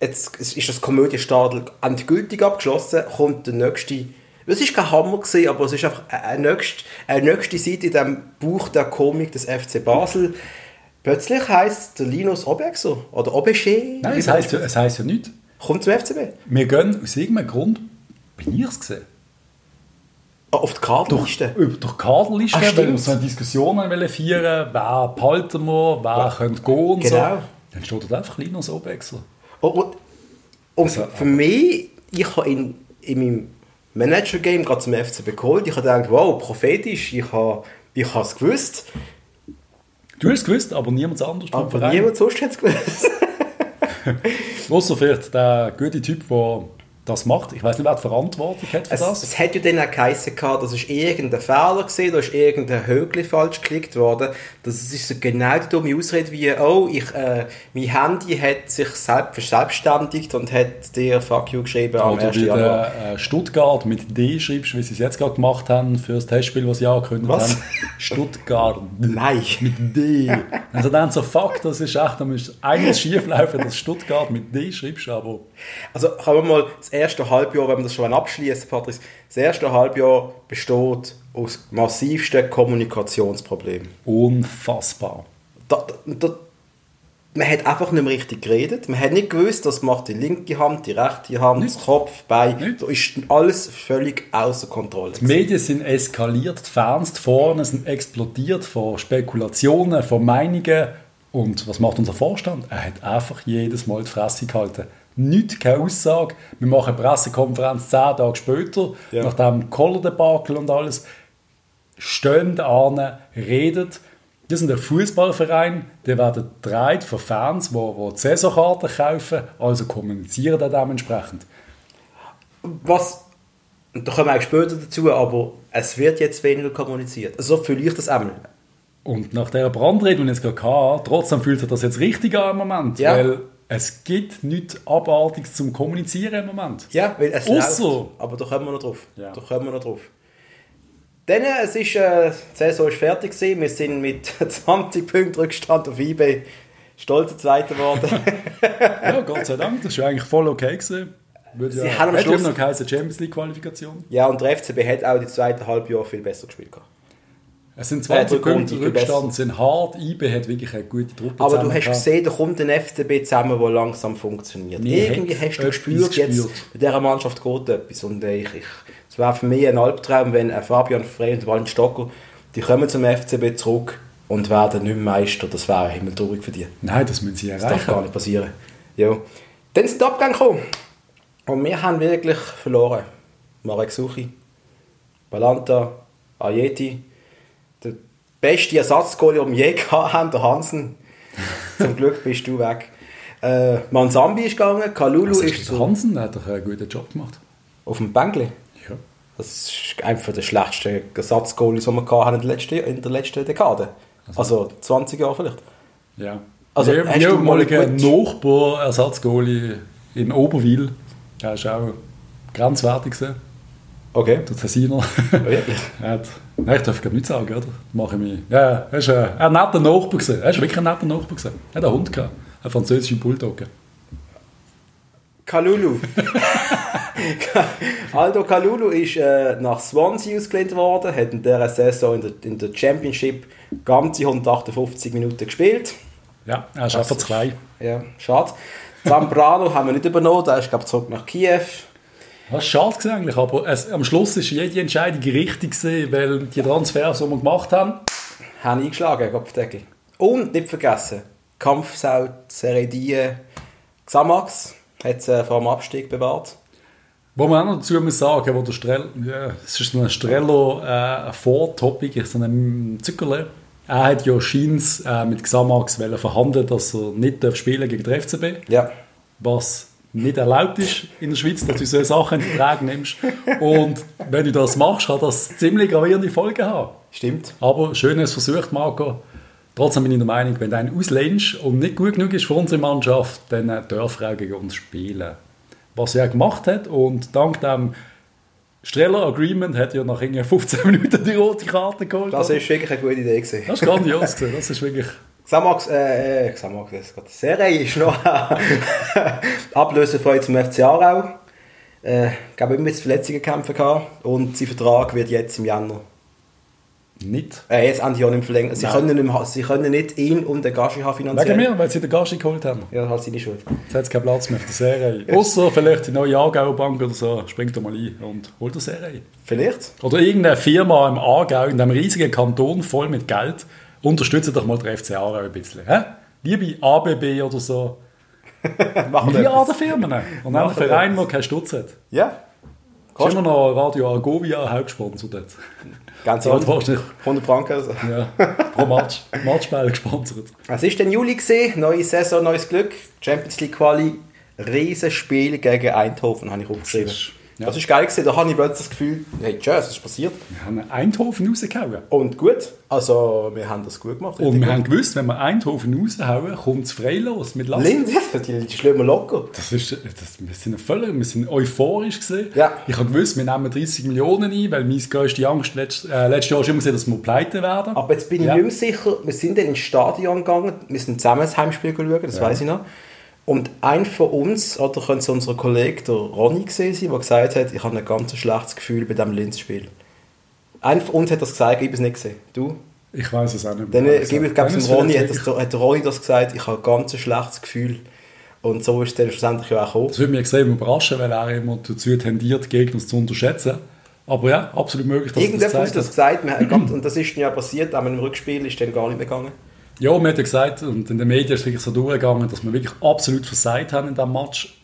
jetzt ist das Komödienstadel endgültig abgeschlossen, kommt der nächste, es war kein Hammer, gewesen, aber es ist einfach eine nächste, eine nächste Seite in dem Buch der Komik des FC Basel. Plötzlich heisst der Linus Obexer oder Obesche. Nein, es heisst, ja, es heisst ja nicht. Kommt zum FCB. Wir gehen aus irgendeinem Grund, bin ich es gesehen? Ah, Auf die Kartenliste. Über durch die Kaderliste, Ah, weil wir so eine Diskussion führen wer behalten wir, wer könnte gehen und so. Dann steht dort einfach Linus Obexler. Und, und, und für, für mich, ich habe in, in meinem Manager-Game gerade zum FCB geholt, ich habe gedacht, wow, prophetisch, ich habe ich habe es gewusst, Du hast es gewusst, aber niemand anderes vom aber niemand sonst hat es gewusst. *laughs* Ausser vielleicht der gute Typ, der das macht. Ich weiß nicht, wer die Verantwortung hat für Es, das. es hat ja dann auch geheißen, gehabt, das ist irgendein Fehler gewesen, da ist irgendein Högli falsch geklickt worden. Das ist so genau die dumme Ausrede wie, oh, ich, äh, mein Handy hat sich selbst verselbstständigt und hat dir Fuck you geschrieben am Oder 1. wie Januar. der, äh, Stuttgart mit D schreibst, wie sie es jetzt gerade gemacht haben für das Testspiel, was sie angekündigt Was? haben. Stuttgart. Nein. Mit D. Also dann so, fuck, das ist echt, da muss eines schief laufen, dass Stuttgart mit D schreibst, aber Also kann man mal das erste Halbjahr, wenn wir das schon abschließen, Patrice, das erste Halbjahr besteht aus massivsten Kommunikationsproblemen. unfassbar. Da, da, man hat einfach nicht mehr richtig geredet. Man hat nicht gewusst, was macht die linke Hand, die rechte Hand, Nicht. das Kopf, Bein. Nicht. Da ist alles völlig außer Kontrolle. Die Medien sind eskaliert, die Fans die vorne sind explodiert von Spekulationen, von Meinungen. Und was macht unser Vorstand? Er hat einfach jedes Mal die Fresse gehalten. Nicht keine Aussage. Wir machen eine Pressekonferenz zehn Tage später, Ja. nach dem Collar-Debakel und alles. Stehen an, redet. Wir sind ein Fußballverein, der werden gedreht von Fans, die, die Saisonkarten kaufen, also kommunizieren dann dementsprechend. Was, da kommen wir auch später dazu, aber es wird jetzt weniger kommuniziert. So fühle ich das einmal. Und nach dieser Brandrede, die ich jetzt gerade hatte, trotzdem fühlt sich das jetzt richtig an im Moment. Ja. Weil es gibt nichts Abartiges zum Kommunizieren im Moment. Ja, weil es Ausser- läuft. Aber da kommen wir noch drauf. Ja. Da kommen wir noch drauf. Dann, äh, es ist, äh, die Saison ist fertig gewesen. Wir sind mit *laughs* 20 Punkten Rückstand auf IB stolzer Zweiter geworden. *laughs* Ja, Gott sei Dank, das war eigentlich voll okay. Gewesen. Würde Sie ja, haben am Schluss- noch geheißen Champions League Qualifikation. ja, und der FCB hat auch die zweite Halbjahr viel besser gespielt. gehabt. Es sind Äh, 20 der Punkte. Rückstand, sind hart. IB hat wirklich eine gute Truppe Aber du hast gesehen, da kommt ein FCB zusammen, der langsam funktioniert. Wir Irgendwie hast du etwas gespürt, jetzt gespürt. bei dieser Mannschaft geht etwas. Und äh, ich, ich, Es wäre für mich ein Albtraum, wenn ein Fabian Frey und Walin Stocker, die kommen zum FCB zurück und werden nicht mehr Meister. Das wäre himmeltraurig für die. Nein, das müssen sie Das darf erreichen. gar nicht passieren. Ja. Dann ist der Abgang gekommen. Und wir haben wirklich verloren. Marek Suchi, Balanta, Ayeti, beste Ersatzgoalie, den wir je gehabt haben, der Hansen. Zum Glück bist du weg. Äh, Mansambi ist gegangen, Kalulu Also, ist der Hansen hat doch einen guten Job gemacht. auf dem Bänkli. Ja. Das ist einfach der schlechteste Ersatzgoalie, den wir haben in der letzten, in der letzten Dekade. Also 20 Jahre vielleicht. Ja. Also, Also, hast ja, du mal gut- Nachbar Ersatzgoalie in Oberwil. Der ist auch grenzwertig gewesen, Okay. der Tessiner. Wirklich? *laughs* Er hat, nein, ich darf glaube nicht sagen, oder? Mache ich mich. Ja, er ist ein, ein netter Nachbar gewesen. Er ist wirklich ein netter Nachbar gewesen. Er hat einen Hund gehabt, einen französischen Bulldog. Kalulu. *laughs* Aldo Kalulu ist äh, nach Swansea ausgelehnt worden, hat in dieser Saison in der, in der Championship ganze 158 Minuten gespielt. Ja, er ist einfach zu klein. Ja, schade. Zambrano *laughs* haben wir nicht übernommen, der ist glaube ich zurück nach Kiew. Das ist schade eigentlich, aber es, am Schluss war jede Entscheidung richtig, gewesen, weil die Transfers, die wir gemacht haben, Haben eingeschlagen, Kopfdeckel. Und nicht vergessen, Kampfsau, Seredie, Xamax hat es äh, vor dem Abstieg bewahrt. Wo man auch noch dazu muss sagen, wo der Strell, ja, es ist ein Strello äh, ein Vortopic, so ein Zuckerle. Er hat ja Scheins äh, mit Xamax wollen verhandeln, dass er nicht spielen gegen den FCB, Ja, was nicht erlaubt ist in der Schweiz, dass du solche Sachen in Verträge nimmst. Und wenn du das machst, kann das ziemlich gravierende Folgen haben. stimmt. Aber schön, dass es versucht, Marco. Trotzdem bin ich der Meinung, wenn du einen auslehnst und nicht gut genug ist für unsere Mannschaft, dann äh, darf er auch gegen uns spielen. Was er gemacht hat und dank dem Streller Agreement hat er nach irgendwie 15 *laughs* Minuten die rote Karte geholt. Das ist wirklich eine gute Idee gewesen. das ist grandios. gewesen. Das ist wirklich... Xamax, äh, äh, Xamax, das ist gerade Serie ist noch *laughs* ablösefrei zum FC Aarau. Äh, ich glaube, immer mit Verletzungen kämpfen gehabt und sein Vertrag wird jetzt im Januar. Nicht. Äh, jetzt Ende Jahr nicht verlängert. Sie können, nicht mehr, sie können nicht ihn und den Gashi haben finanziell. Wegen mir, weil sie den Gashi geholt haben. Ja, halt seine Schuld. Jetzt hat es keinen Platz mehr auf der Serie. Außer vielleicht die neue Aargauer Bank oder so. Springt doch mal ein und holt die Serie. Vielleicht. Oder irgendeine Firma im Aargau, in einem riesigen Kanton voll mit Geld, unterstützt doch mal den FC Aargau ein bisschen. Hä? Liebe ABB oder so. *laughs* Machen wir Milliarden etwas. Firmen. Und dann ein Verein, der keinen Stutz hat. Ja. Ist immer noch Radio Argovia Hauptsponsor dort. Ganz *laughs* ehrlich. wahrscheinlich 100 Franken. Also. ja, pro Match, Matchspiel gesponsert. Es ist dann Juli gesehen, neue Saison, neues Glück. Champions League Quali, Riesenspiel gegen Eindhoven, habe ich aufgeschrieben. Ja. Das ist geil gewesen. Da habe ich plötzlich das Gefühl, hey, tschüss, was ist passiert? Wir haben Eindhoven rausgehauen. Und gut, also wir haben das gut gemacht. Und wir gut. haben gewusst, wenn wir Eindhoven raushauen, kommt es frei los mit Lask. Linz, die, die schlagen wir locker. Das ist, das, wir sind völlig, wir sind euphorisch gesehen. Ja. Ich habe gewusst, wir nehmen 30 Millionen ein, weil meine größte Angst letzt, äh, letztes Jahr war immer, gewesen, dass wir pleite werden. Aber jetzt bin ich Ja. nicht mehr sicher, wir sind dann ins Stadion gegangen, wir sind zusammen das Heimspiel schauen, das weiß ich noch. Und ein von uns, oder könnte es unser Kollege, der Ronny, gewesen sein, der gesagt hat, ich habe ein ganz schlechtes Gefühl bei diesem Linz-Spiel. Einer von uns hat das gesagt, ich habe es nicht gesehen. Du? Ich weiß es auch nicht Dann gebe ich glaube dem Ronny, hat, das, hat Ronny das gesagt, ich habe ein ganz schlechtes Gefühl. Und so ist es dann schlussendlich auch gekommen. Das würde mich extrem überraschen, weil er immer dazu tendiert, Gegner zu unterschätzen. Aber ja, absolut möglich, dass er das Irgendjemand hat das gesagt, und das ist dann ja passiert, aber im Rückspiel ist dann gar nicht mehr gegangen. Ja, wir haben ja gesagt, und in den Medien ist es wirklich so durchgegangen, dass wir wirklich absolut versagt haben in diesem Match.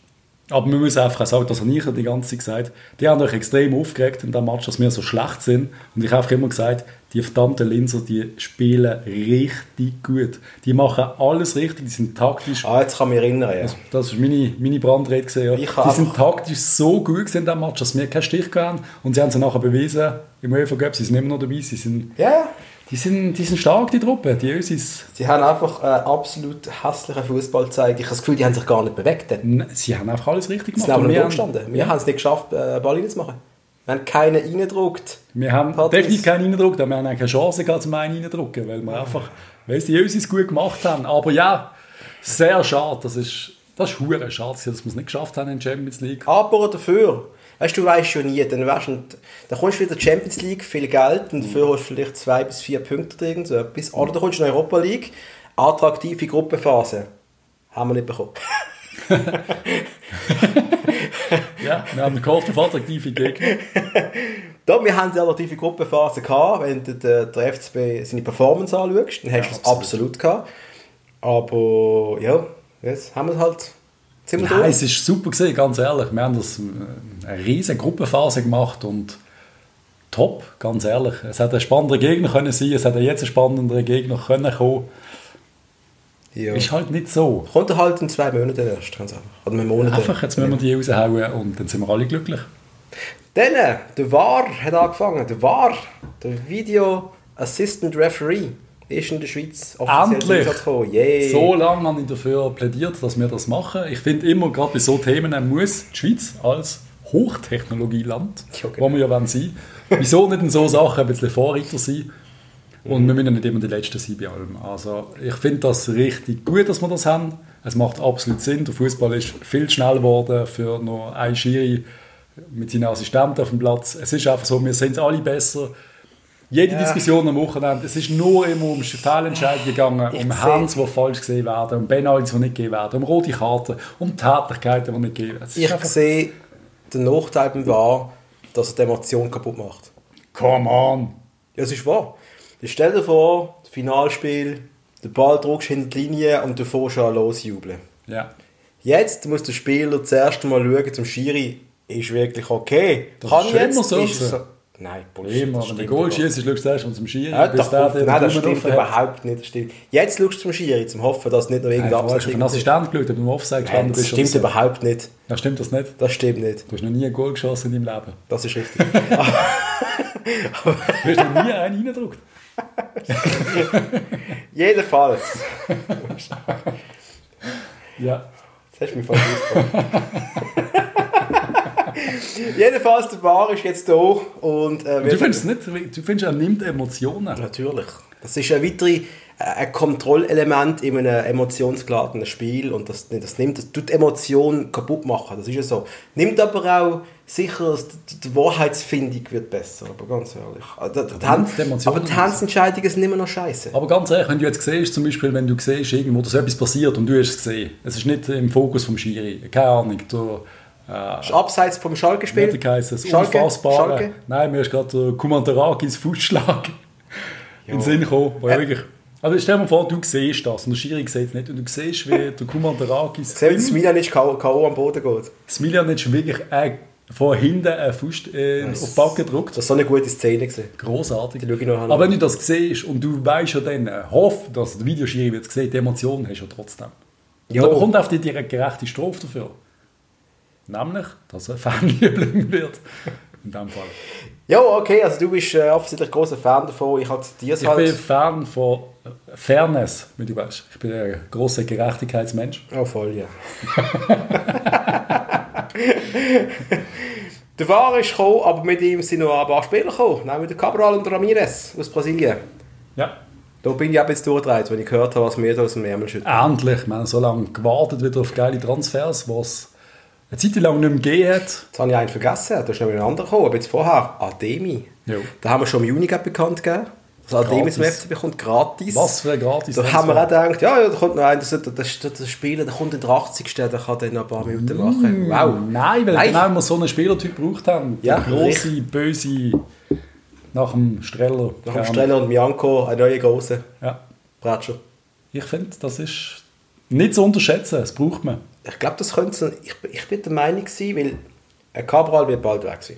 Aber wir müssen einfach sagen, das habe ich die ganze Zeit gesagt, die haben euch extrem aufgeregt in diesem Match, dass wir so schlecht sind. Und ich habe einfach immer gesagt, die verdammten Linser, die spielen richtig gut. Die machen alles richtig, die sind taktisch Ah, jetzt kann ich mich erinnern, ja. Das war meine, meine Brandrede. Gewesen, ja. Die sind taktisch so gut gewesen in diesem Match, dass wir keinen Stich haben. Und sie haben es nachher bewiesen im UEFA Cup. Sie sind immer noch dabei. Sie sind, Ja, die, sind, die sind stark, die Truppe. Die Ösis. sie haben einfach äh, absolut hässlichen Fußball gezeigt. Ich habe das Gefühl, die haben sich gar nicht bewegt. dann. N- Sie haben einfach alles richtig Sie gemacht. haben Und nur wir, gestanden. haben, Wir haben es nicht geschafft, äh, Ball reinzumachen. Wir haben keinen reingedruckt. wir haben Patrice. definitiv keinen reingedruckt. Wir haben keine Chance gehabt, zum einen reindrucken, weil wir einfach, weil sie die Ösis gut gemacht haben. Aber ja, sehr schade. Das ist, das ist hure schade, dass wir es nicht geschafft haben in der Champions League. Aber dafür, weißt du, du weißt schon nie, dann, weißt, du, dann kommst du wieder in die Champions League, viel Geld und dafür hast du vielleicht zwei bis vier Punkte oder irgend so etwas. Oder du kommst in die Europa League, attraktive Gruppenphase. Haben wir nicht bekommen. *laughs* Ja, wir haben gehofft auf attraktive Gegner. *laughs* Da, wir haben eine relative Gruppenphase gehabt. Wenn du den, der FCB seine Performance anschaust, dann hast du Ja, es absolut gehabt. Aber ja, jetzt haben wir es halt ziemlich Nein, durch. es ist super gesehen, ganz ehrlich. Wir haben das äh, eine riesige Gruppenphase gemacht und top, ganz ehrlich. Es hätte ein spannender Gegner können sein, es hätte jetzt ein spannender Gegner können kommen. Ja. Ist halt nicht so. Kommt halt in zwei Monaten erst, ganz einfach. Oder in Monaten. Einfach, jetzt müssen wir die raushauen und dann sind wir alle glücklich. Dann, äh, der VAR hat angefangen. Der VAR, der Video Assistant Referee, ist in der Schweiz offiziell Einsatz gekommen. Yay! So lange habe ich dafür plädiert, dass wir das machen. Ich finde immer, gerade bei so Themen muss die Schweiz als Hochtechnologieland, Ja, genau. wo wir ja wollen sein, wieso nicht in so Sachen ein bisschen Vorreiter sein? Und wir müssen nicht immer die Letzten sein bei allem. Also ich finde das richtig gut, dass wir das haben. Es macht absolut Sinn. Der Fußball ist viel schnell geworden für nur ein Schiri mit seinen Assistenten auf dem Platz. Es ist einfach so, wir sind alle besser. Jede Ja. Diskussion am Wochenende, es ist nur immer um Fehlentscheidungen gegangen, Ich um Hands, die falsch gesehen werden, um Penalties, die nicht gegeben werden, um rote Karten, um Tätlichkeiten, die nicht gegeben werden. Ich einfach- sehe den Nachteil beim VAR, dass er die Emotion kaputt macht. Come on! Ja, es ist wahr. Jetzt Stell dir vor, das Finalspiel, der Ball drückst hinter die Linie und du fährst schon losjubeln. Ja. Jetzt muss der Spieler zuerst mal schauen zum Schiri, ist wirklich okay. Das Kann ist ich jetzt? immer so. Ist? Nein, Bullshit. Immer, das wenn du stimmt Goal schießt, schaust du erst mal zum Schiri, Ja, bis doch, der nein, das stimmt überhaupt nicht. Das stimmt. Jetzt schaust du zum Schiri, zum Hoffen, dass nicht noch irgendein vorher hast du einen Assistent geschaut, ob du im Offside Nein, gestanden das bist. stimmt oder so. überhaupt nicht. Ja, stimmt das nicht? Das stimmt nicht. Du hast noch nie ein Goal geschossen in deinem Leben. Das ist richtig. *laughs* Du hast noch nie einen reingedrückt. *laughs* Jedenfalls. Ja. Jetzt hast du mich fast ausgebracht. *laughs* Jedenfalls, der Bar ist jetzt da und... Äh, Du findest es nicht, du findest, er nimmt Emotionen. Natürlich. Das ist ein weiteres ein Kontrollelement in einem emotionsgeladenen Spiel und das, das nimmt, das tut die Emotion kaputt machen, das ist ja so. Nimmt aber auch sicher, dass die, die Wahrheitsfindung wird besser, aber ganz ehrlich. Also, die, die, nimmt die Emotionen aber die raus. Handsentscheidungen sind immer noch scheiße. Aber ganz ehrlich, wenn du jetzt siehst, zum Beispiel, wenn du siehst, irgendwo, dass etwas passiert und du hast es gesehen, es ist nicht im Fokus vom Schiri, keine Ahnung, du, äh, Ist abseits vom Schalke-Spiel. Nicht heisst es Schalke? unfassbare. Schalke? Nein, mir ist gerade der Kumantarakis Fußschlag *laughs* in den Sinn gekommen. Wo Äh. wirklich, also stell dir mal vor, du siehst das und der Schiri sieht es nicht und du siehst, wie der Kumantarakis *laughs* Sehen, wie Smilanic K.O. Am Boden geht. Smiljanec wirklich äh, von hinten einen Fuß äh, auf die Backe drückt. Das war so eine gute Szene. Gewesen. An. Aber wenn du das siehst und du weißt ja dann, äh, hoff, dass der Videoschiri wird sehen, die Emotionen hast du ja trotzdem. Und Jo. dann kommt auf die direkt gerechte Strophe dafür. Nämlich, dass er *laughs* Fanliebling wird. In dem Fall. Ja, okay, also du bist äh, offensichtlich großer Fan davon. Ich es Ich halt. bin Fan von Fairness, wie du weißt. Ich bin ein großer Gerechtigkeitsmensch. Oh, voll, ja. *laughs* der War ist gekommen, aber mit ihm sind noch ein paar Spieler gekommen. Nämlich der Cabral und Ramirez aus Brasilien. Ja. Da bin ich auch jetzt durchgedreht, wenn ich gehört habe, was mir da aus dem Ärmel schüttet. Endlich. Wir haben so lange gewartet wieder auf geile Transfers, was eine Zeit lang nicht mehr gegeben hat. Jetzt habe ich einen vergessen, da ist noch ein anderer gekommen, aber jetzt vorher Ademi. Jo. Da haben wir schon im Juni bekannt gegeben. dass Ademi zum. FC bekommt, gratis. Was für ein gratis Da haben wir auch gedacht, ja, ja, da kommt noch einer, das, das, das, Spieler, der kommt in der 80. Der kann dann noch ein paar Minuten machen. Wow. Nein, weil Nein. genau wir so einen Spielertyp gebraucht haben. Ja, der grosse, böse, nach dem Streller. Nach dem Streller und Mianco, ein neuer großer Ja. Bratscher. Ich finde, das ist nicht zu unterschätzen. Das braucht man. Ich glaube, das könnte ich, ich bin der Meinung gewesen, weil ein Cabral wird bald weg sein.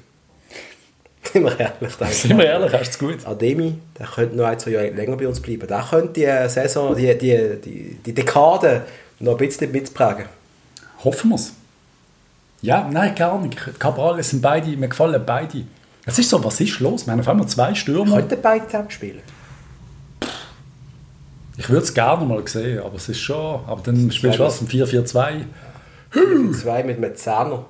*laughs* Sind wir ehrlich, denke ich. Sind wir ehrlich, hast du es gut. Ademi, der könnte noch ein, zwei Jahre länger bei uns bleiben. Der könnte die äh, Saison, die, die, die, die Dekade noch ein bisschen mitprägen. Hoffen wir es. Ja, nein, gar nicht. Cabral, es sind beide, mir gefallen beide. Es ist so, was ist los? Wir haben auf einmal zwei Stürmer. Könnte beide zusammen spielen. Ich würde es gerne mal sehen, aber es ist schon. Aber dann spielst du was? Ein 4-4-2. Zwei mit einem Zehner.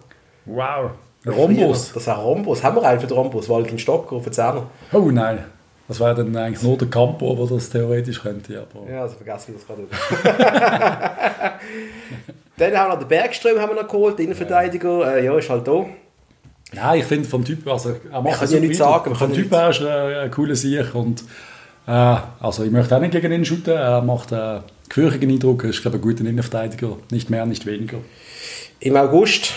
Wow. Ein Rombos. Das ist ein Rombos. Haben wir einen für den Rombos? Valentin Stocker auf den Zehner. Oh nein. Das wäre dann eigentlich nur der Campo, der das theoretisch könnte. Aber Ja, also vergessen wir das gerade. *laughs* Dann haben wir noch den Bergström haben wir noch geholt, den Innenverteidiger. Äh, ja, ist halt da. Nein, ich finde vom Typ, also er macht können es ja nichts sagen, Vom Typ her ist er ein cooler Sieg und äh, also ich möchte auch nicht gegen ihn shooten. Er macht einen gefürchigen Eindruck. Er ist glaube ich ein guter Innenverteidiger, nicht mehr, nicht weniger. Im August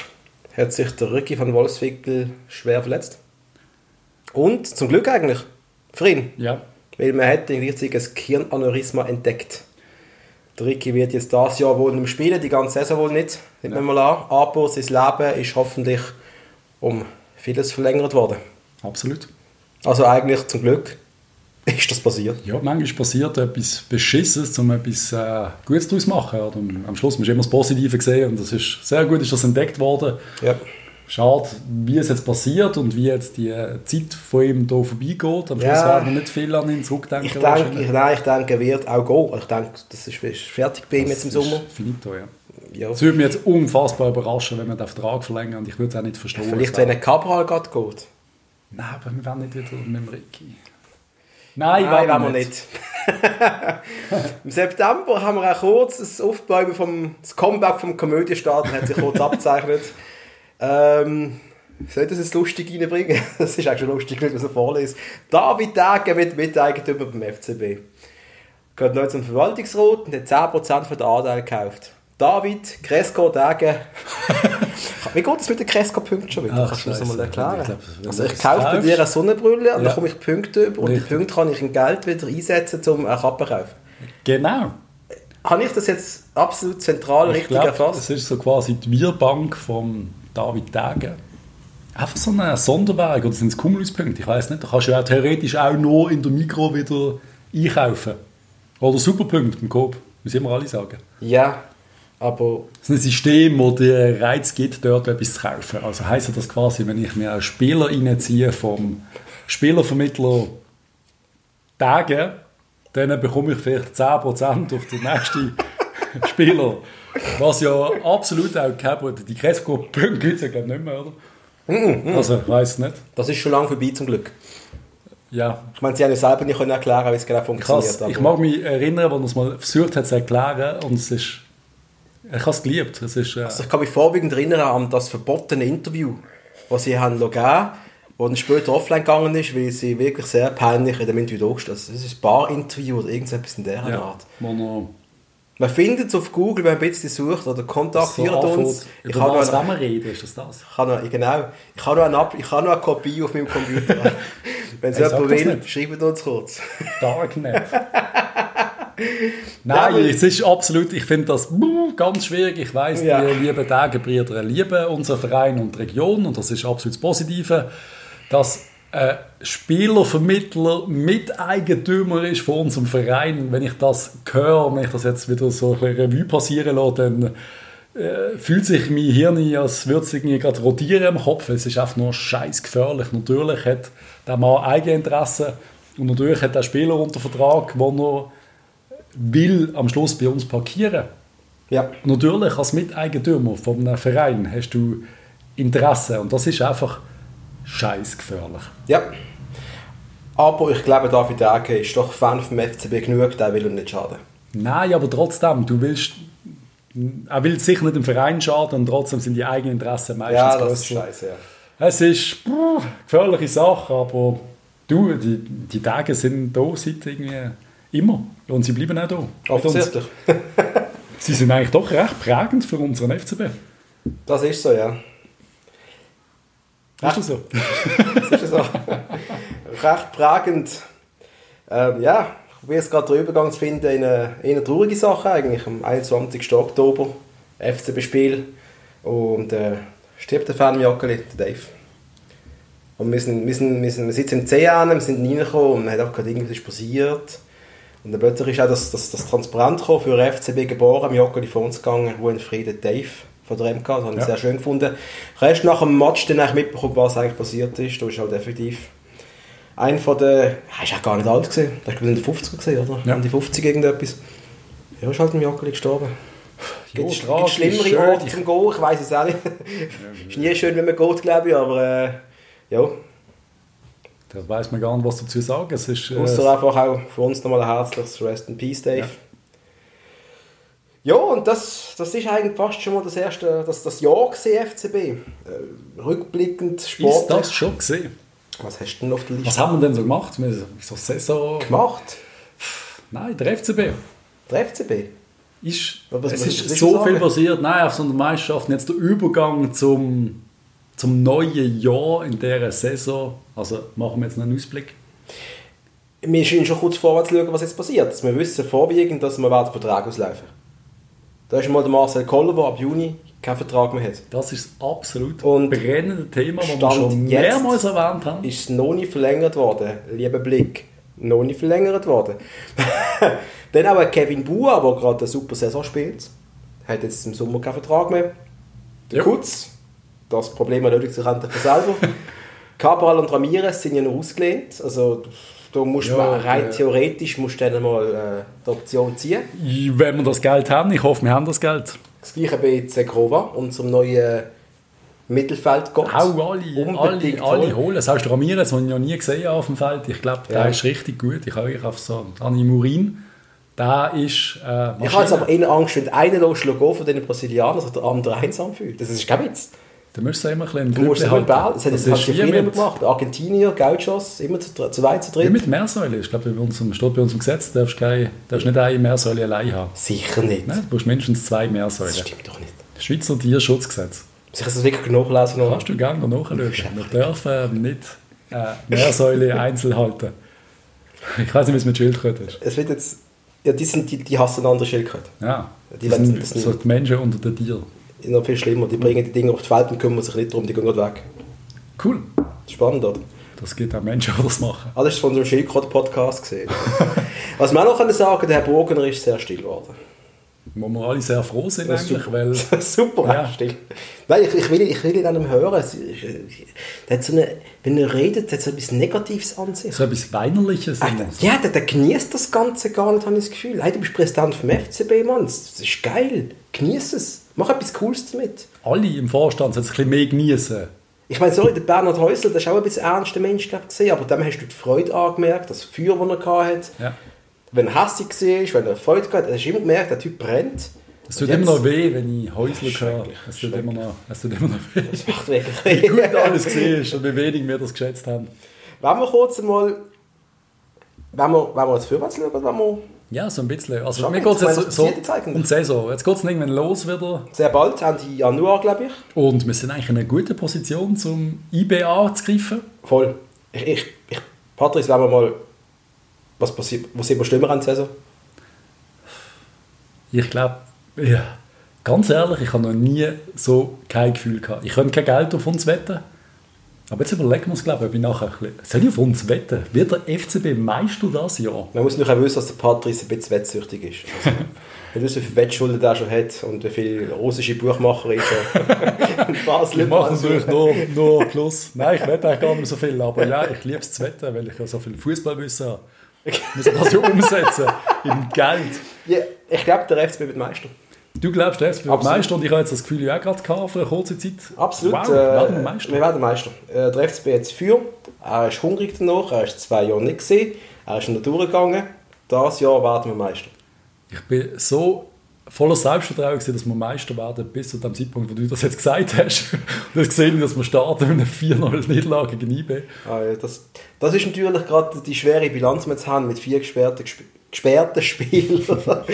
hat sich der Rücki von Wolfswickel schwer verletzt. Und zum Glück eigentlich für ihn. Ja. Weil man hat gleichzeitig ein Gehirnaneurysma entdeckt. Der Ricky wird jetzt das Jahr wohl nicht spielen, die ganze Saison wohl nicht, nimmt man mal an. Aber sein Leben ist hoffentlich um vieles verlängert worden. Absolut. Also eigentlich zum Glück *laughs* ist das passiert. Ja, manchmal passiert etwas Beschissenes, um etwas äh, Gutes daraus zu machen. Oder? Und am Schluss musst du immer das Positive sehen und das ist sehr gut, ist das entdeckt worden. Ja. Schade, wie es jetzt passiert und wie jetzt die äh, Zeit von ihm hier vorbeigeht. Am Schluss Ja. werden wir nicht viel an ihn zurückdenken. Ich denke, ich, nein, ich denke, er wird auch gehen. Ich denke, das ist ist fertig bei ihm jetzt im Das Sommer. Finito, ja. Ja. Es würde mich jetzt unfassbar überraschen, wenn wir den Vertrag verlängern und ich würde es auch nicht verstehen. Vielleicht, wenn ein Cabral geht. Nein, aber wir werden nicht wieder mit dem Ricky. Nein, Nein, wollen wollen wir nicht. *laughs* Im September haben wir auch kurz das Aufbäumen vom das Comeback vom Komödienstart hat sich kurz *laughs* abgezeichnet. Ähm, soll das jetzt lustig reinbringen? *laughs* Das ist eigentlich schon lustig, wenn man so vorliest. David Degen wird Miteigentümer beim FCB. Gehört neu zum Verwaltungsrat und hat 10% von den Anteilen gekauft. David, Cresco, Degen. *laughs* Wie geht es mit den Cresco-Punkten schon wieder? Ach, Kannst du mir das mal erklären? Ich glaub, also ich das kaufe bei dir eine Sonnenbrille und Ja. dann komme ich Punkte über und Richtig. die Punkte kann ich in Geld wieder einsetzen, um eine Kappe zu kaufen. Genau. Habe ich das jetzt absolut zentral Ich richtig glaube, erfasst? es ist so quasi die Wirbank von David Degen. Einfach so ein Sonderweg, oder sind es Cumuluspunkte? Ich weiß nicht. Da kannst du ja theoretisch auch nur in der Mikro wieder einkaufen. Oder Superpunkte im Coop, müssen wir alle sagen. Ja, aber Das ist ein System, wo der Reiz gibt, dort etwas zu kaufen. Also heisst das quasi, wenn ich mir einen Spieler reinziehe vom Spielervermittler Tage, dann bekomme ich vielleicht 10% auf den nächsten *laughs* Spieler. Was ja absolut auch kein Problem Die Cresco-Punkte gibt es ja glaube ich nicht mehr, oder? Also, ich weiß nicht. das ist schon lange vorbei zum Glück. Ja, Ich meine, sie haben ja selber nicht können erklären, wie es genau funktioniert. krass. Ich mag mich erinnern, als er es mal versucht hat zu erklären und es ist... Ich habe es geliebt. Es ist, äh, Also ich kann mich vorwiegend erinnern an das verbotene Interview, das sie haben gegeben haben, das dann später offline gegangen ist, weil sie wirklich sehr peinlich in dem Interview da gestanden sind. Das ist ein Bar-Interview oder irgendetwas in dieser ja, Art. er Man findet es auf Google, wenn man ein bisschen sucht oder kontaktiert so uns. Ich habe was noch, wollen wir reden? Ist das das? ich habe noch, genau, ich habe noch, eine, Ab- ich habe noch eine Kopie auf meinem Computer. *laughs* wenn es jemand will, schreibt uns kurz. Darknet. *laughs* *laughs* Nein, es ist absolut, ich finde das ganz schwierig. Ich weiß, Ja. die lieben Tagebrüder lieben unseren Verein und die Region und das ist absolut das Positive, dass ein Spielervermittler Miteigentümer ist von unserem Verein. Wenn ich das höre, wenn ich das jetzt wieder so ein Revue passieren lasse, dann äh, fühlt sich mein Hirn, als würde es irgendwie gerade rotieren im Kopf. Es ist einfach nur scheiß gefährlich. Natürlich hat der Mann Eigeninteresse und natürlich hat der Spieler unter Vertrag, wo er will am Schluss bei uns parkieren. Ja. Natürlich als Miteigentümer von einem Verein hast du Interesse und das ist einfach scheiß gefährlich. Ja. Aber ich glaube, David Ege ist doch Fan vom FCB genug, der will ihm nicht schaden. Nein, aber trotzdem, du willst er will sicher nicht dem Verein schaden und trotzdem sind die eigenen Interessen meistens Ja, das ist grösser. scheiße, ja. Es ist puh, gefährliche Sache, aber du, die, die Tage sind da seit irgendwie immer und sie bleiben auch da. Offensichtlich. *laughs* Sie sind eigentlich doch recht prägend für unseren FCB. Das ist so, ja. Ist das so? *laughs* Das ist so. Recht prägend. Ähm, ja, ich will jetzt gerade den Übergang zu finden in eine, in eine traurige Sache eigentlich. Am 21. Oktober, FCB-Spiel. Und äh, stirbt der Fan im Joggeli, der Dave. Und wir, sind, wir, sind, wir, sind, wir sitzen im C an, wir sind reingekommen und man hat einfach gerade irgendwas passiert. Und dann plötzlich ist auch das, das, das Transparent gekommen, für den FCB geboren, im Joggeli vor uns gegangen, Ruhe in Frieden, Dave von der MK. Das habe ich Ja. sehr schön gefunden. Ich habe erst nach dem Match dann mitbekommen, was eigentlich passiert ist. Da ist halt effektiv ein von den, er ist auch gar nicht alt gesehen, der ist in den 50er gesehen, oder? Ja. In die 50 irgendetwas. Ja, ist halt im Joggeli gestorben. Gibt es schlimmere. Orte zum Gehen? Ich weiß es auch nicht. ist nie schön, wenn man geht, glaube ich, aber äh, ja. Da weiß man gar nicht, was dazu sagen. Es ist, äh, Außer einfach auch für uns nochmal ein herzliches Rest in Peace, Dave. Ja. Ja, und das, das ist eigentlich fast schon mal das erste, das, das Jahr gesehen, FCB. Äh, rückblickend, ist sportlich. das schon gesehen? Was hast du denn auf der Liste Was haben wir denn so gemacht? Wir so Saison... gemacht? Nein, der FCB. Der FCB? Ist, was- es ist so du viel sagen? passiert. Nein, auf so einer Meisterschaft. Jetzt der Übergang zum zum neuen Jahr in dieser Saison? Also machen wir jetzt noch einen Ausblick. Wir scheinen schon kurz vorwärts zu schauen, was jetzt passiert. Dass wir wissen vorwiegend, dass wir werden Vertrag auslaufen. Da ist mal der Marcel Koller, der ab Juni keinen Vertrag mehr hat. Das ist das absolut Und brennende Thema, das wir schon mehrmals erwähnt haben. Ist noch nicht verlängert worden. Lieber Blick. Noch nicht verlängert worden. *laughs* Dann auch ein Kevin Bua, der gerade eine super Saison spielt. Hat jetzt im Sommer keinen Vertrag mehr. Der Ja. Kutz. Das Problem erledigt sich endlich von selber. Cabral und Ramirez sind ja noch ausgelehnt. Also da musst Ja, man rein der- theoretisch musst du dann mal äh, die Option ziehen. Wenn wir das Geld haben, ich hoffe, wir haben das Geld. Das gleiche bei Zegrova, unserem neuen Mittelfeldgott. Auch alle, Unbedingt alle, alle holen. Selbst der Ramirez, den ich noch nie gesehen habe auf dem Feld, ich glaube, der Ja. ist richtig gut. Ich habe auf so Dani Murin. Der ist äh, Ich habe jetzt aber eher Angst, wenn einer losschlägt von den Brasilianern, sich der andere einsam fühlt. Das ist kein Witz. Da musst du immer ein bisschen Du mal bauen. Das hat Das halt wie Frieden mit, gemacht. Argentinier, Gauchos, immer zu, zu weit, zu dritt. mit Meersäule. Ich glaube, bei unserem, steht bei unserem Gesetz, du darfst, kein, darfst nicht eine Meersäule allein haben. Sicher nicht. Nein, du brauchst mindestens zwei Das Meersäulen. stimmt doch nicht. Schweizer Tierschutzgesetz. Ich das wirklich nachlesen? Noch? Kannst du gerne nachschauen. Wir dürfen nicht äh, Meersäule *laughs* einzeln halten. Ich weiß nicht, wie es mit Schildkröten ist. Es wird jetzt... Ja, die, sind, die, die hassen andere Schildkröten. Ja, Die das sind das sind- so die Menschen unter den Tieren. Noch viel schlimmer. Die bringen die Dinge auf die Welt und kümmern sich nicht darum, die gehen weg. Cool. Spannend, oder? Das gibt auch Menschen, die das machen. Alles von so einem Schildkröten-Podcast gesehen. *laughs* Was wir auch noch sagen der Herr Burgener ist sehr still geworden. Wo wir alle sehr froh sind Das ist eigentlich, super. weil *laughs* Super, Ja. still. Nein, ich, ich, will, ich will ihn an ihm hören. Ist- Der hat so eine, wenn er redet, hat er so etwas Negatives an sich. so etwas Weinerliches Ah, immer. der- Ja, der, der genießt das Ganze gar nicht, habe ich das Gefühl. Hey, du bist Präsident vom FCB, Mann. Das das ist geil. Genieß es. Mach etwas Cooles damit. Alle im Vorstand sollten es ein bisschen mehr genießen. Ich meine, sorry, der Bernhard Häusler, der ist auch ein bisschen ernster Mensch glaub ich, gesehen, aber dem hast du die Freude angemerkt, das Feuer, das er hatte. Ja. Wenn er hässlich war, wenn er Freude hatte, hast du immer gemerkt, der Typ brennt. Es tut Und immer jetzt- noch weh, wenn ich Häusler höre. Es tut immer noch, es tut immer noch weh. Das macht wirklich Wie gut alles gesehen ist und wie wenig wir das geschätzt haben. Wenn wir kurz einmal, wenn wir, wenn wir jetzt vorwärts schauen, wenn wir Ja, so ein bisschen. Also Schau mir geht es jetzt so was um die Saison. Jetzt geht es irgendwann los wieder. sehr bald, Ende Januar, glaube ich. Und wir sind eigentlich in einer guten Position, zum IBA anzugreifen. Voll. Ich, ich, ich Patrice, wenn wir mal, was passiert, wo sind wir schlimmer an der Saison? Ich glaube, ja, ganz ehrlich, ich habe noch nie so kein Gefühl gehabt. Ich könnte kein Geld auf uns wetten. Aber jetzt überlegen wir uns, glaube ich, ob ich nachher ein bisschen... Soll ich auf uns wetten? Wird der FCB Meister das Jahr? Man muss natürlich auch wissen, dass der Patrice ein bisschen wettsüchtig ist. Also, wenn du so viele Wettschulden er schon hat und wie viele russische Buchmacher ist er *laughs* in Basel. Ich mache natürlich nur, nur Plus. Nein, ich wette eigentlich gar nicht so viel. Aber ja, ich liebe es zu wetten, weil ich ja so viel Fußballwissen habe. *laughs* Ich muss das ja umsetzen in Geld. Ja, ich glaube, der FCB wird Meister. Du glaubst, der FCB wird. Meister und ich habe jetzt das Gefühl, ja, gerade gehabt für eine kurze Zeit. Absolut. Wow, äh, werden wir Meister. Wir werden Meister. Äh, der FCB jetzt für. Er ist hungrig danach. Er ist zwei Jahre nicht gesehen. Er ist in der durchgegangen. Das Jahr werden wir Meister. Ich bin so voller Selbstvertrauen, gewesen, dass wir Meister werden, bis zu dem Zeitpunkt, wo du das jetzt gesagt hast. *laughs* Und jetzt gesehen, dass wir starten mit einer 4-0-Niederlage gegen IB. Ah, ja, das, das ist natürlich gerade die schwere Bilanz, die wir jetzt haben, mit vier gesperrten, gesp- gesperrten Spielern *laughs*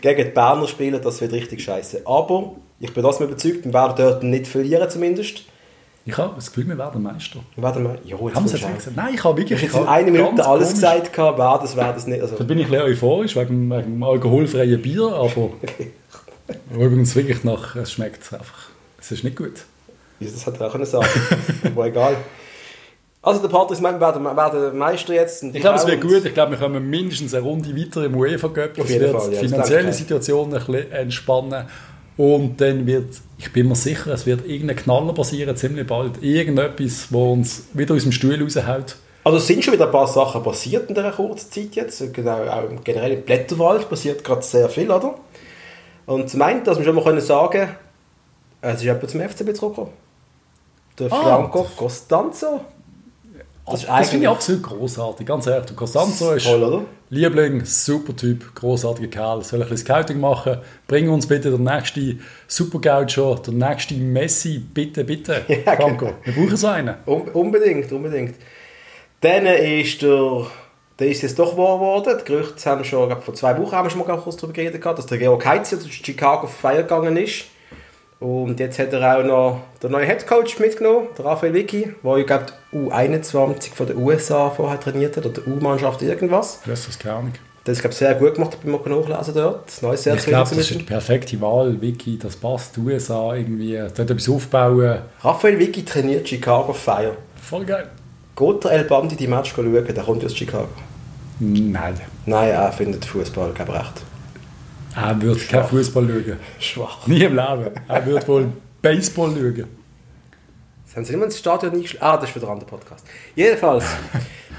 gegen die Berner Spieler. Das wird richtig scheiße. Aber ich bin das überzeugt, wir werden dort nicht verlieren zumindest. Ich habe das Gefühl, wir werden Meister. Wir werden ja, jetzt Haben sie nicht gesagt? Nein, ich habe wirklich... Ich ich habe in einer Minute alles komisch- gesagt, gehabt, wer das wäre das nicht. Also, Da bin ich ein bisschen euphorisch wegen, wegen dem alkoholfreien Bier, aber *laughs* übrigens wirklich nach, es schmeckt einfach, es ist nicht gut. Ja, das hätte er auch können sagen Aber egal. Also der Patrice meint, wir werden, Meister jetzt. Ich glaube, es wird gut. Ich glaube, wir kommen mindestens eine Runde weiter im UEFA Cup. Das Auf jeden wird Fall, ja, die das finanzielle. Situation ein bisschen entspannen. Und dann wird, ich bin mir sicher, es wird irgendein Knaller passieren, ziemlich bald. Irgendetwas, wo uns wieder aus dem Stuhl raushaut. Also es sind schon wieder ein paar Sachen passiert in dieser kurzen Zeit jetzt. Genau, auch im- generell im Blätterwald passiert gerade sehr viel, oder? Und zum einen, dass wir schon mal können sagen es ist jemand zum FCB zurückgekommen. Der Ah. Franco Costanzo. Das, ist das finde ich absolut großartig. Ganz ehrlich, Costanzo ist Toll, oder? Liebling, super Typ, großartiger Kerl. Soll ein bisschen Scouting machen? Bring uns bitte den nächsten Supergaucho, den nächsten Messi, bitte, bitte. *laughs* Ja, Franco, genau. wir brauchen so einen. Un unbedingt, unbedingt. Dann ist der, der ist jetzt doch wahr geworden. Die Gerüchte haben schon, glaub, vor zwei Wochen haben wir schon mal kurz darüber geredet, dass der Georg Heitzer zu Chicago auf Feier gegangen ist. Und jetzt hat er auch noch den neuen Headcoach mitgenommen, der Raphael Vicky, der, ich glaube, die U21 von den USA vorher trainiert hat, oder die U-Mannschaft irgendwas. Das ist das gar nicht. Das ist, glaube ich, sehr gut gemacht, beim Nachlesen dort. Das neue sehr Ich glaube, das ist die perfekte Wahl, Vicky, das passt, die USA irgendwie, dort etwas aufbauen. Raphael Vicky trainiert Chicago Fire. Voll geil. Geht der El Bandi die Match schauen? Der kommt aus Chicago. Nein, Nein, er findet Fußball, glaube ich, recht er würde kein Fußball schauen. schwach. Nie im Leben. Er würde wohl Baseball schauen. Das haben sie nicht mal ins Stadion eingeschlagen. Ah, das ist wieder ein anderer Podcast. Jedenfalls,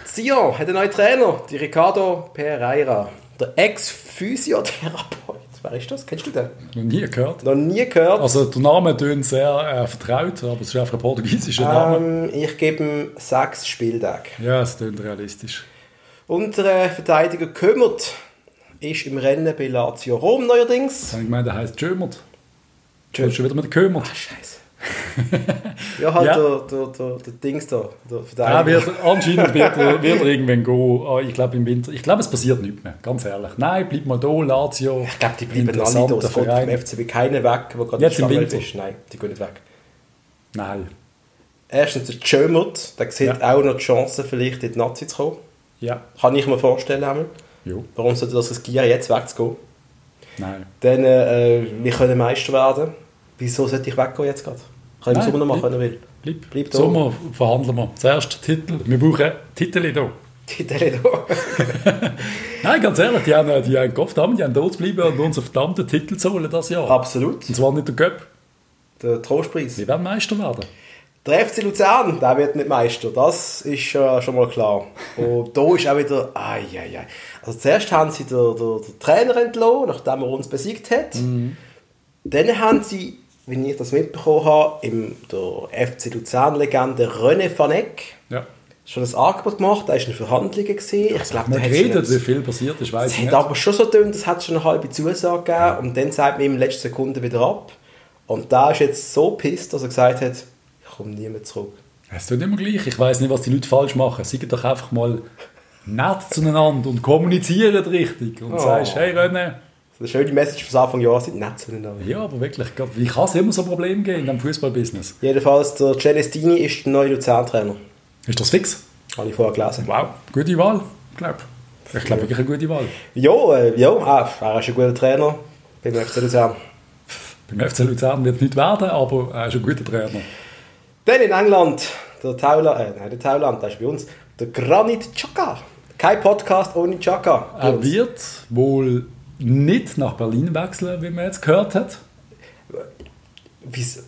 Sion hat einen neuen Trainer, die Ricardo Pereira. Der Ex-Physiotherapeut. Wer ist das? Kennst du den? Noch nie gehört. Noch nie gehört. Also der Name tönt sehr äh, vertraut, aber es ist einfach ein portugiesischer Name. ähm, ich gebe ihm sechs Spieltage. Ja, es tönt realistisch. Unser Verteidiger kümmert ist im Rennen bei Lazio Rom neuerdings. Jetzt habe ich gemeint, der. Du Jö- hast schon wieder mit dem Kümmert. Ah, Scheiße. *laughs* ja, halt Ja. Der, der, der, der Dings da, der Er Verteidiger. wird, anscheinend wird er, wird er irgendwann gehen. Ah, Ich glaube im Winter. Ich glaube, es passiert nichts mehr, ganz ehrlich. Nein, bleib mal da, Lazio. Ich glaube, die bleiben alle da. Es geht vom. FCB keiner weg, der gerade Jetzt im Winter. ist. Nein, die gehen nicht weg. Nein. Erstens der Jömert, der sieht Ja. auch noch die Chance, vielleicht in die Nazi zu kommen. Ja. Kann ich mir vorstellen. einmal. Jo. Warum sollte das riskieren, jetzt wegzugehen? Nein. Dann, äh, wir können Meister werden. Wieso sollte ich weggehen jetzt gerade? Kann ich im Sommer noch machen, wenn er will. Bleib. Bleib da. Sommer verhandeln wir. Zuerst Titel. Wir brauchen Titel hier. Idee da. *laughs* Nein, ganz ehrlich, die haben, die haben gehofft, haben, die haben dort zu bleiben und uns einen verdammten Titel zu holen das Jahr. Absolut. Und zwar nicht der Göpp. Der Trostpreis. Wir werden Meister werden. Der FC Luzern, der wird nicht Meister. Das ist äh, schon mal klar. Und da ist auch wieder. Ai, ai, ai. Also zuerst haben sie den, den, den Trainer entlassen, nachdem er uns besiegt hat. Dann haben sie, wenn ich das mitbekommen habe, im, der FC Luzern-Legende René Vanek Ja. schon ein Angebot gemacht. Da war eine Verhandlung. Gewesen. Ich glaube, Man da hat redet, schon wie viel passiert ist, weiß es ich hat nicht. aber schon so dünn, das hat schon eine halbe Zusage gegeben und dann sagt man ihm in letzter Sekunde wieder ab. Und da ist jetzt so pisst, dass er gesagt hat, ich komme nie mehr zurück. Es tut immer gleich. Ich weiß nicht, was die Leute falsch machen. Seid doch einfach mal nett zueinander und kommuniziert richtig. Und Oh. sagst, hey René, Eine schöne Message fürs Anfang Jahr sind nett zueinander. ja, aber wirklich, wie kann es immer so Probleme geben in diesem Fußballbusiness? Jedenfalls, der Celestini ist der neue Luzern-Trainer. Ist das fix? Habe ich vorher gelesen. Wow, gute Wahl, glaube ich. glaube wirklich eine gute Wahl. Ja, äh, ja ah, er ist ein guter Trainer beim FC Luzern. Beim FC Luzern wird es nicht werden, aber er ist ein guter Trainer. Dann in England, der Tauland, äh, nein, der Tauland, der ist bei uns, der Granit Xhaka. Kein Podcast ohne Xhaka. bei Er wird wohl nicht nach Berlin wechseln, wie man jetzt gehört hat. Wieso?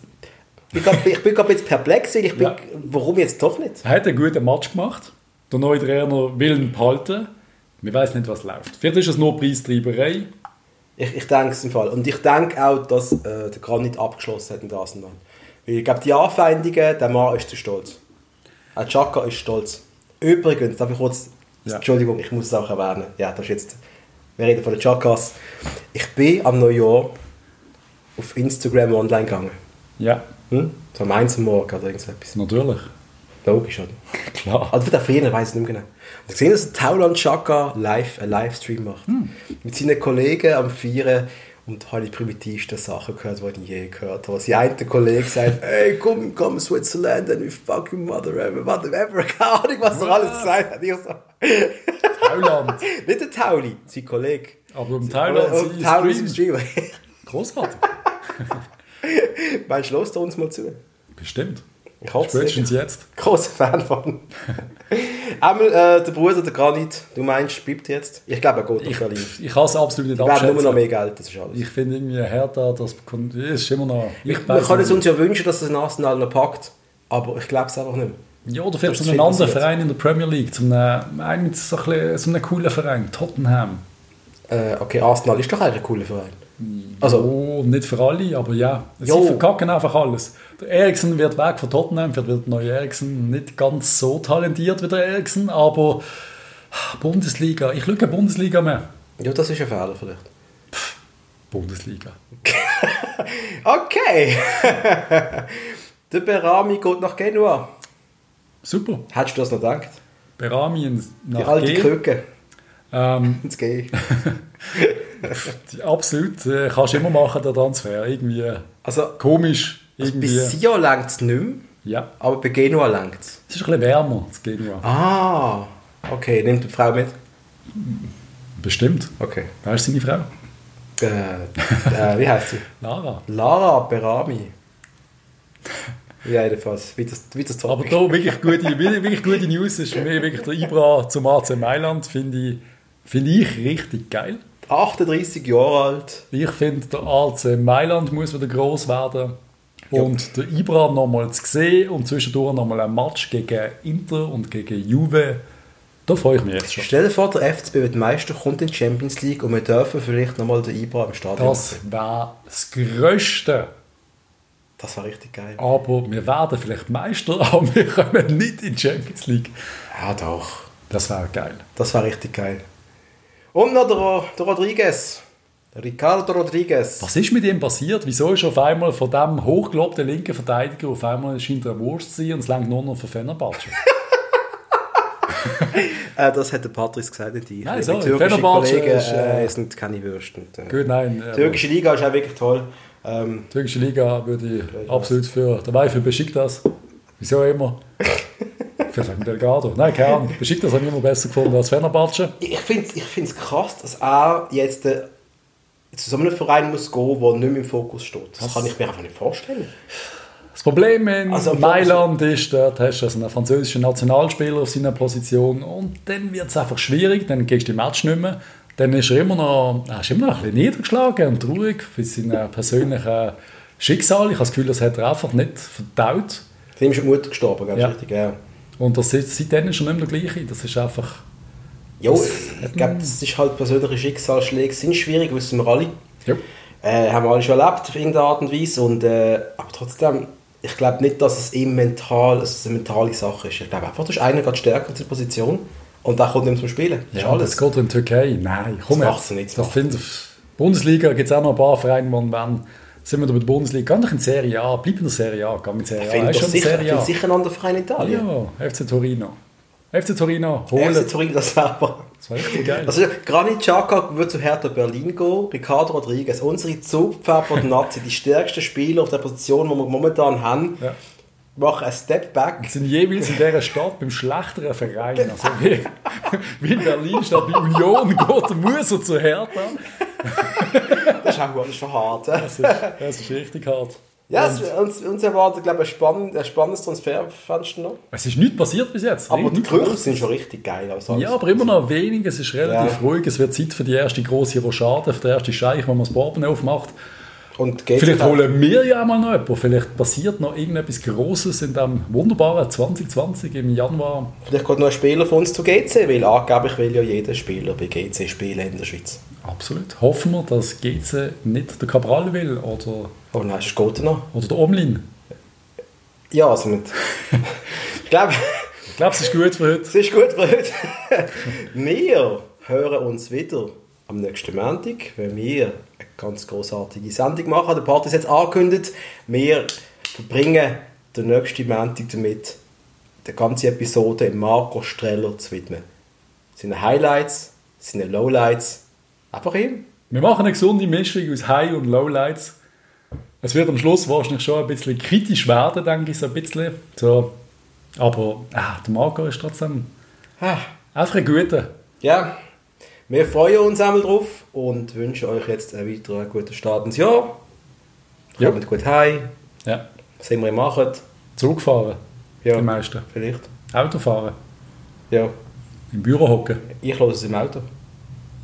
Ich bin grad- ich bin gerade bisschen perplex, weil ich bin, Ja. warum jetzt doch nicht? Er hat einen guten Match gemacht. Der neue Trainer will ihn behalten. Wir weiß nicht, was läuft. Vielleicht ist es nur Preistreiberei. Ich, ich denke es im Fall. Und ich denke auch, dass äh, der Granit abgeschlossen hat in Arsenal. Weil ich glaube, die Anfeindungen, der Mann ist zu stolz. Auch Chaka ist stolz. Übrigens, darf ich kurz, Ja. Entschuldigung, ich muss es auch erwähnen. Ja, das ist jetzt, wir reden von den Chakas. Ich bin am Neujahr auf Instagram online gegangen. Ja, Hm? So am 1 am Morgen oder irgendetwas. natürlich. Logisch, oder? Klar. Also von der früher weiß ich nicht mehr genau. Und ich gesehen, dass Tauland Chaka live einen Livestream macht. Hm. Mit seinen Kollegen am Feiern und habe die primitivsten Sachen gehört, die ich je gehört habe. Sie ein Kollege sagt, *laughs* hey, komm, komm Switzerland and we fuck your mother ever, whatever. *laughs* Keine Ahnung, was er alles gesagt hat. Ich so, Thailand. *laughs* nicht der Tauli, sein Kollege. Aber im Thailand Aber, sie äh, Tauli ist im Stream. Großartig. Meinst du, los uns mal zu? Bestimmt. Ich hoffe es. Spätestens jetzt. Großer Fan von. Einmal äh, der Bruder, der Granit, du meinst, bleibt jetzt? Ich glaube, er geht nach Ich, Berlin. ich kann es absolut nicht Wir werden nur noch abschätzen. mehr Geld, das ist alles. Ich finde irgendwie Hertha, das ist immer noch... Ich Wir weiss können es nicht. uns ja wünschen, dass es ein Arsenal noch packt, aber ich glaube es einfach nicht mehr. Ja, oder vielleicht zu einem anderen. Verein in der Premier League, zu einem, einen, so ein bisschen- so einem coolen Verein, Tottenham. Äh, okay, Arsenal ist doch eigentlich ein cooler Verein. Also, oh, nicht für alle, aber ja. Jo. Sie verkacken einfach alles. Der Eriksen wird weg von Tottenham, wird der neue Eriksen nicht ganz so talentiert wie der Eriksen, aber Bundesliga, ich schaue keine Bundesliga mehr. ja, das ist ein Fehler vielleicht. Bundesliga. *laughs* Okay! *laughs* der Berami geht nach Genua. Super. Hättest du das noch gedacht? Berami in- Die nach alte. Krücke. Ähm, Ins G. die- absolut, äh, kannst du immer machen, der Transfer. Irgendwie Also, Komisch. bei Irgendwie. Sion längt es nicht mehr, ja. aber bei Genua längt es. Es ist ein bisschen wärmer, das Genua. Ah, okay. Nimmt die Frau mit? Bestimmt. Okay. Wer ist seine Frau? Äh, äh, wie heißt sie? *laughs* Lara. Lara Berami. Ja, jedenfalls. Wie das, wie das Aber da wirklich gute, wirklich gute News ist für mich wirklich der Ibra zum AC Mailand, finde ich, finde ich richtig geil. 38 Jahre alt. Ich finde, der AC Mailand muss wieder groß werden. Und der Ibra nochmal zu sehen und zwischendurch nochmal ein Match gegen Inter und gegen Juve, da freue ich mich jetzt schon. Stell dir vor, der FCB wird Meister, kommt in die Champions League und wir dürfen vielleicht nochmal den Ibra im Stadion Das wäre das Größte. Das war richtig geil. Aber wir werden vielleicht Meister, *laughs* aber wir kommen nicht in die Champions League. Ja, doch. Das wäre geil. Das war richtig geil. Und noch der, der Rodriguez. Der Ricardo Rodriguez. Was ist mit ihm passiert? Wieso ist er auf einmal von dem hochgelobten linken Verteidiger auf einmal scheint er Wurst zu sein und es längt nur noch für Fenerbahce? *laughs* Äh, das hat der Patrice gesagt, nicht ich. Nein, sorry, türkischen Fenerbahce Kollegen ist, äh, äh, sind keine Würste. Äh, Gut, nein. Die türkische Liga ist auch wirklich toll. Ähm, Die türkische Liga würde ich absolut für, dabei für Besiktas. Wieso immer? Vielleicht wegen Delgado. Nein, keine Ahnung. Besiktas habe ich immer besser gefunden als Fenerbahce. ich finde es ich find's krass, dass er jetzt äh, zu so einem Verein muss gehen, der nicht mehr im Fokus steht. Das kann ich mir einfach nicht vorstellen. Das Problem in Also, Mailand ist, dort hast du also einen französischen Nationalspieler auf seiner Position und dann wird es einfach schwierig, dann gehst du im Match nicht mehr. Dann ist er immer noch, er ist immer noch ein bisschen niedergeschlagen und traurig für seine persönlichen Schicksal. Ich habe das Gefühl, das hat er einfach nicht verdaut. Dem ist die Mutter gestorben, ganz Ja. richtig. Ja. Und das ist, seitdem ist er nicht mehr der gleiche. Das ist einfach... Jo, ich glaube, das ist halt persönliche Schicksalsschläge sind schwierig, wissen wir alle. Ja. Äh, haben wir alle schon erlebt, auf irgendeine Art und Weise. Und, äh, aber trotzdem, ich glaube nicht, dass es ihm mental, dass es eine mentale Sache ist. Ich glaube einfach, du ist einer gerade stärker in der Position und der kommt mehr zum Spielen. Das ist Ja, alles. das geht in die Türkei. Nein, komm Das jetzt. nicht, das Das Bundesliga gibt es auch noch ein paar Vereine, die wenn sind wir da bei der Bundesliga, geh doch in Serie A, bleib in der Serie A, geh mit Serie A. finde Ist doch in sicher, Serie A. sicher einen anderen Verein in Italien. Ja, FC Torino. FC Torino, holen. FC das wäre aber... Das war richtig geil. Also Granit Xhaka wird zu Hertha Berlin gehen, Ricardo Rodriguez, unsere Zugpferde von der *laughs* Nazi, die stärksten Spieler auf der Position, die wir momentan haben, Ja. machen einen Step Back. sind jeweils in dieser Stadt beim schlechteren Verein. Also wie, wie in Berlin statt bei Union geht der Muser zu Hertha. Das ist auch schon hart. Das ist, das ist richtig hart. Ja, Und es, uns, uns erwartet, glaube ich, ein, spannend, ein spannendes Transferfenster noch. es ist nichts passiert bis jetzt. Aber die Gerüchte sind schon richtig geil. Also. Ja, aber immer noch wenig. Es ist relativ Ja. ruhig. Es wird Zeit für die erste große Rochade, für den ersten Scheich, wenn man das Borben aufmacht. Und Vielleicht holen wir ja mal noch jemanden. Vielleicht passiert noch irgendetwas Großes in diesem wunderbaren 2020 im Januar. Vielleicht geht noch ein Spieler von uns zu GC, weil angeblich will ja jeder Spieler bei GC spielen in der Schweiz. Absolut. Hoffen wir, dass GC nicht der Cabral will oder, Oh nein, es geht noch. oder der Omlin. Ja, also mit... *laughs* ich glaube, Ich glaube, es ist gut für heute. es ist gut für heute. *laughs* wir hören uns wieder am nächsten Montag, wenn wir eine ganz großartige Sendung machen. Der Part ist jetzt angekündigt. Wir verbringen den nächsten Montag damit, die ganze Episode Marco Streller zu widmen. Seine Highlights, seine Lowlights, einfach ihm. Wir machen eine gesunde Mischung aus High- und Lowlights. Es wird am Schluss wahrscheinlich schon ein bisschen kritisch werden, denke ich, so ein bisschen. So. Aber ah, der Marco ist trotzdem Ah. einfach ein guter. Ja, wir freuen uns einmal drauf und wünschen euch jetzt einen weiteren guten Start ins Jahr. Ja. Kommt gut heim, Ja. was immer ihr macht. Zug fahren, Ja, die meisten. vielleicht. Auto fahren, Ja, im Büro hocken. ich höre es im Auto.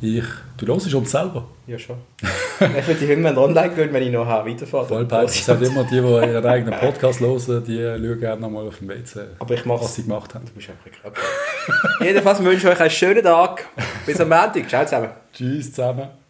Ich, du hörst uns selber. Ja, schon. *laughs* ich würde immer online gehen, wenn ich noch weiterfahre. Vollpeilt. Es sind immer die, die ihren eigenen Podcast hören, die schauen gerne nochmal auf dem WC, Aber ich mache was sie gemacht haben. Du bist einfach krass. *laughs* Jedenfalls wünsche ich euch einen schönen Tag. Bis am Montag. Ciao zusammen. Tschüss zusammen.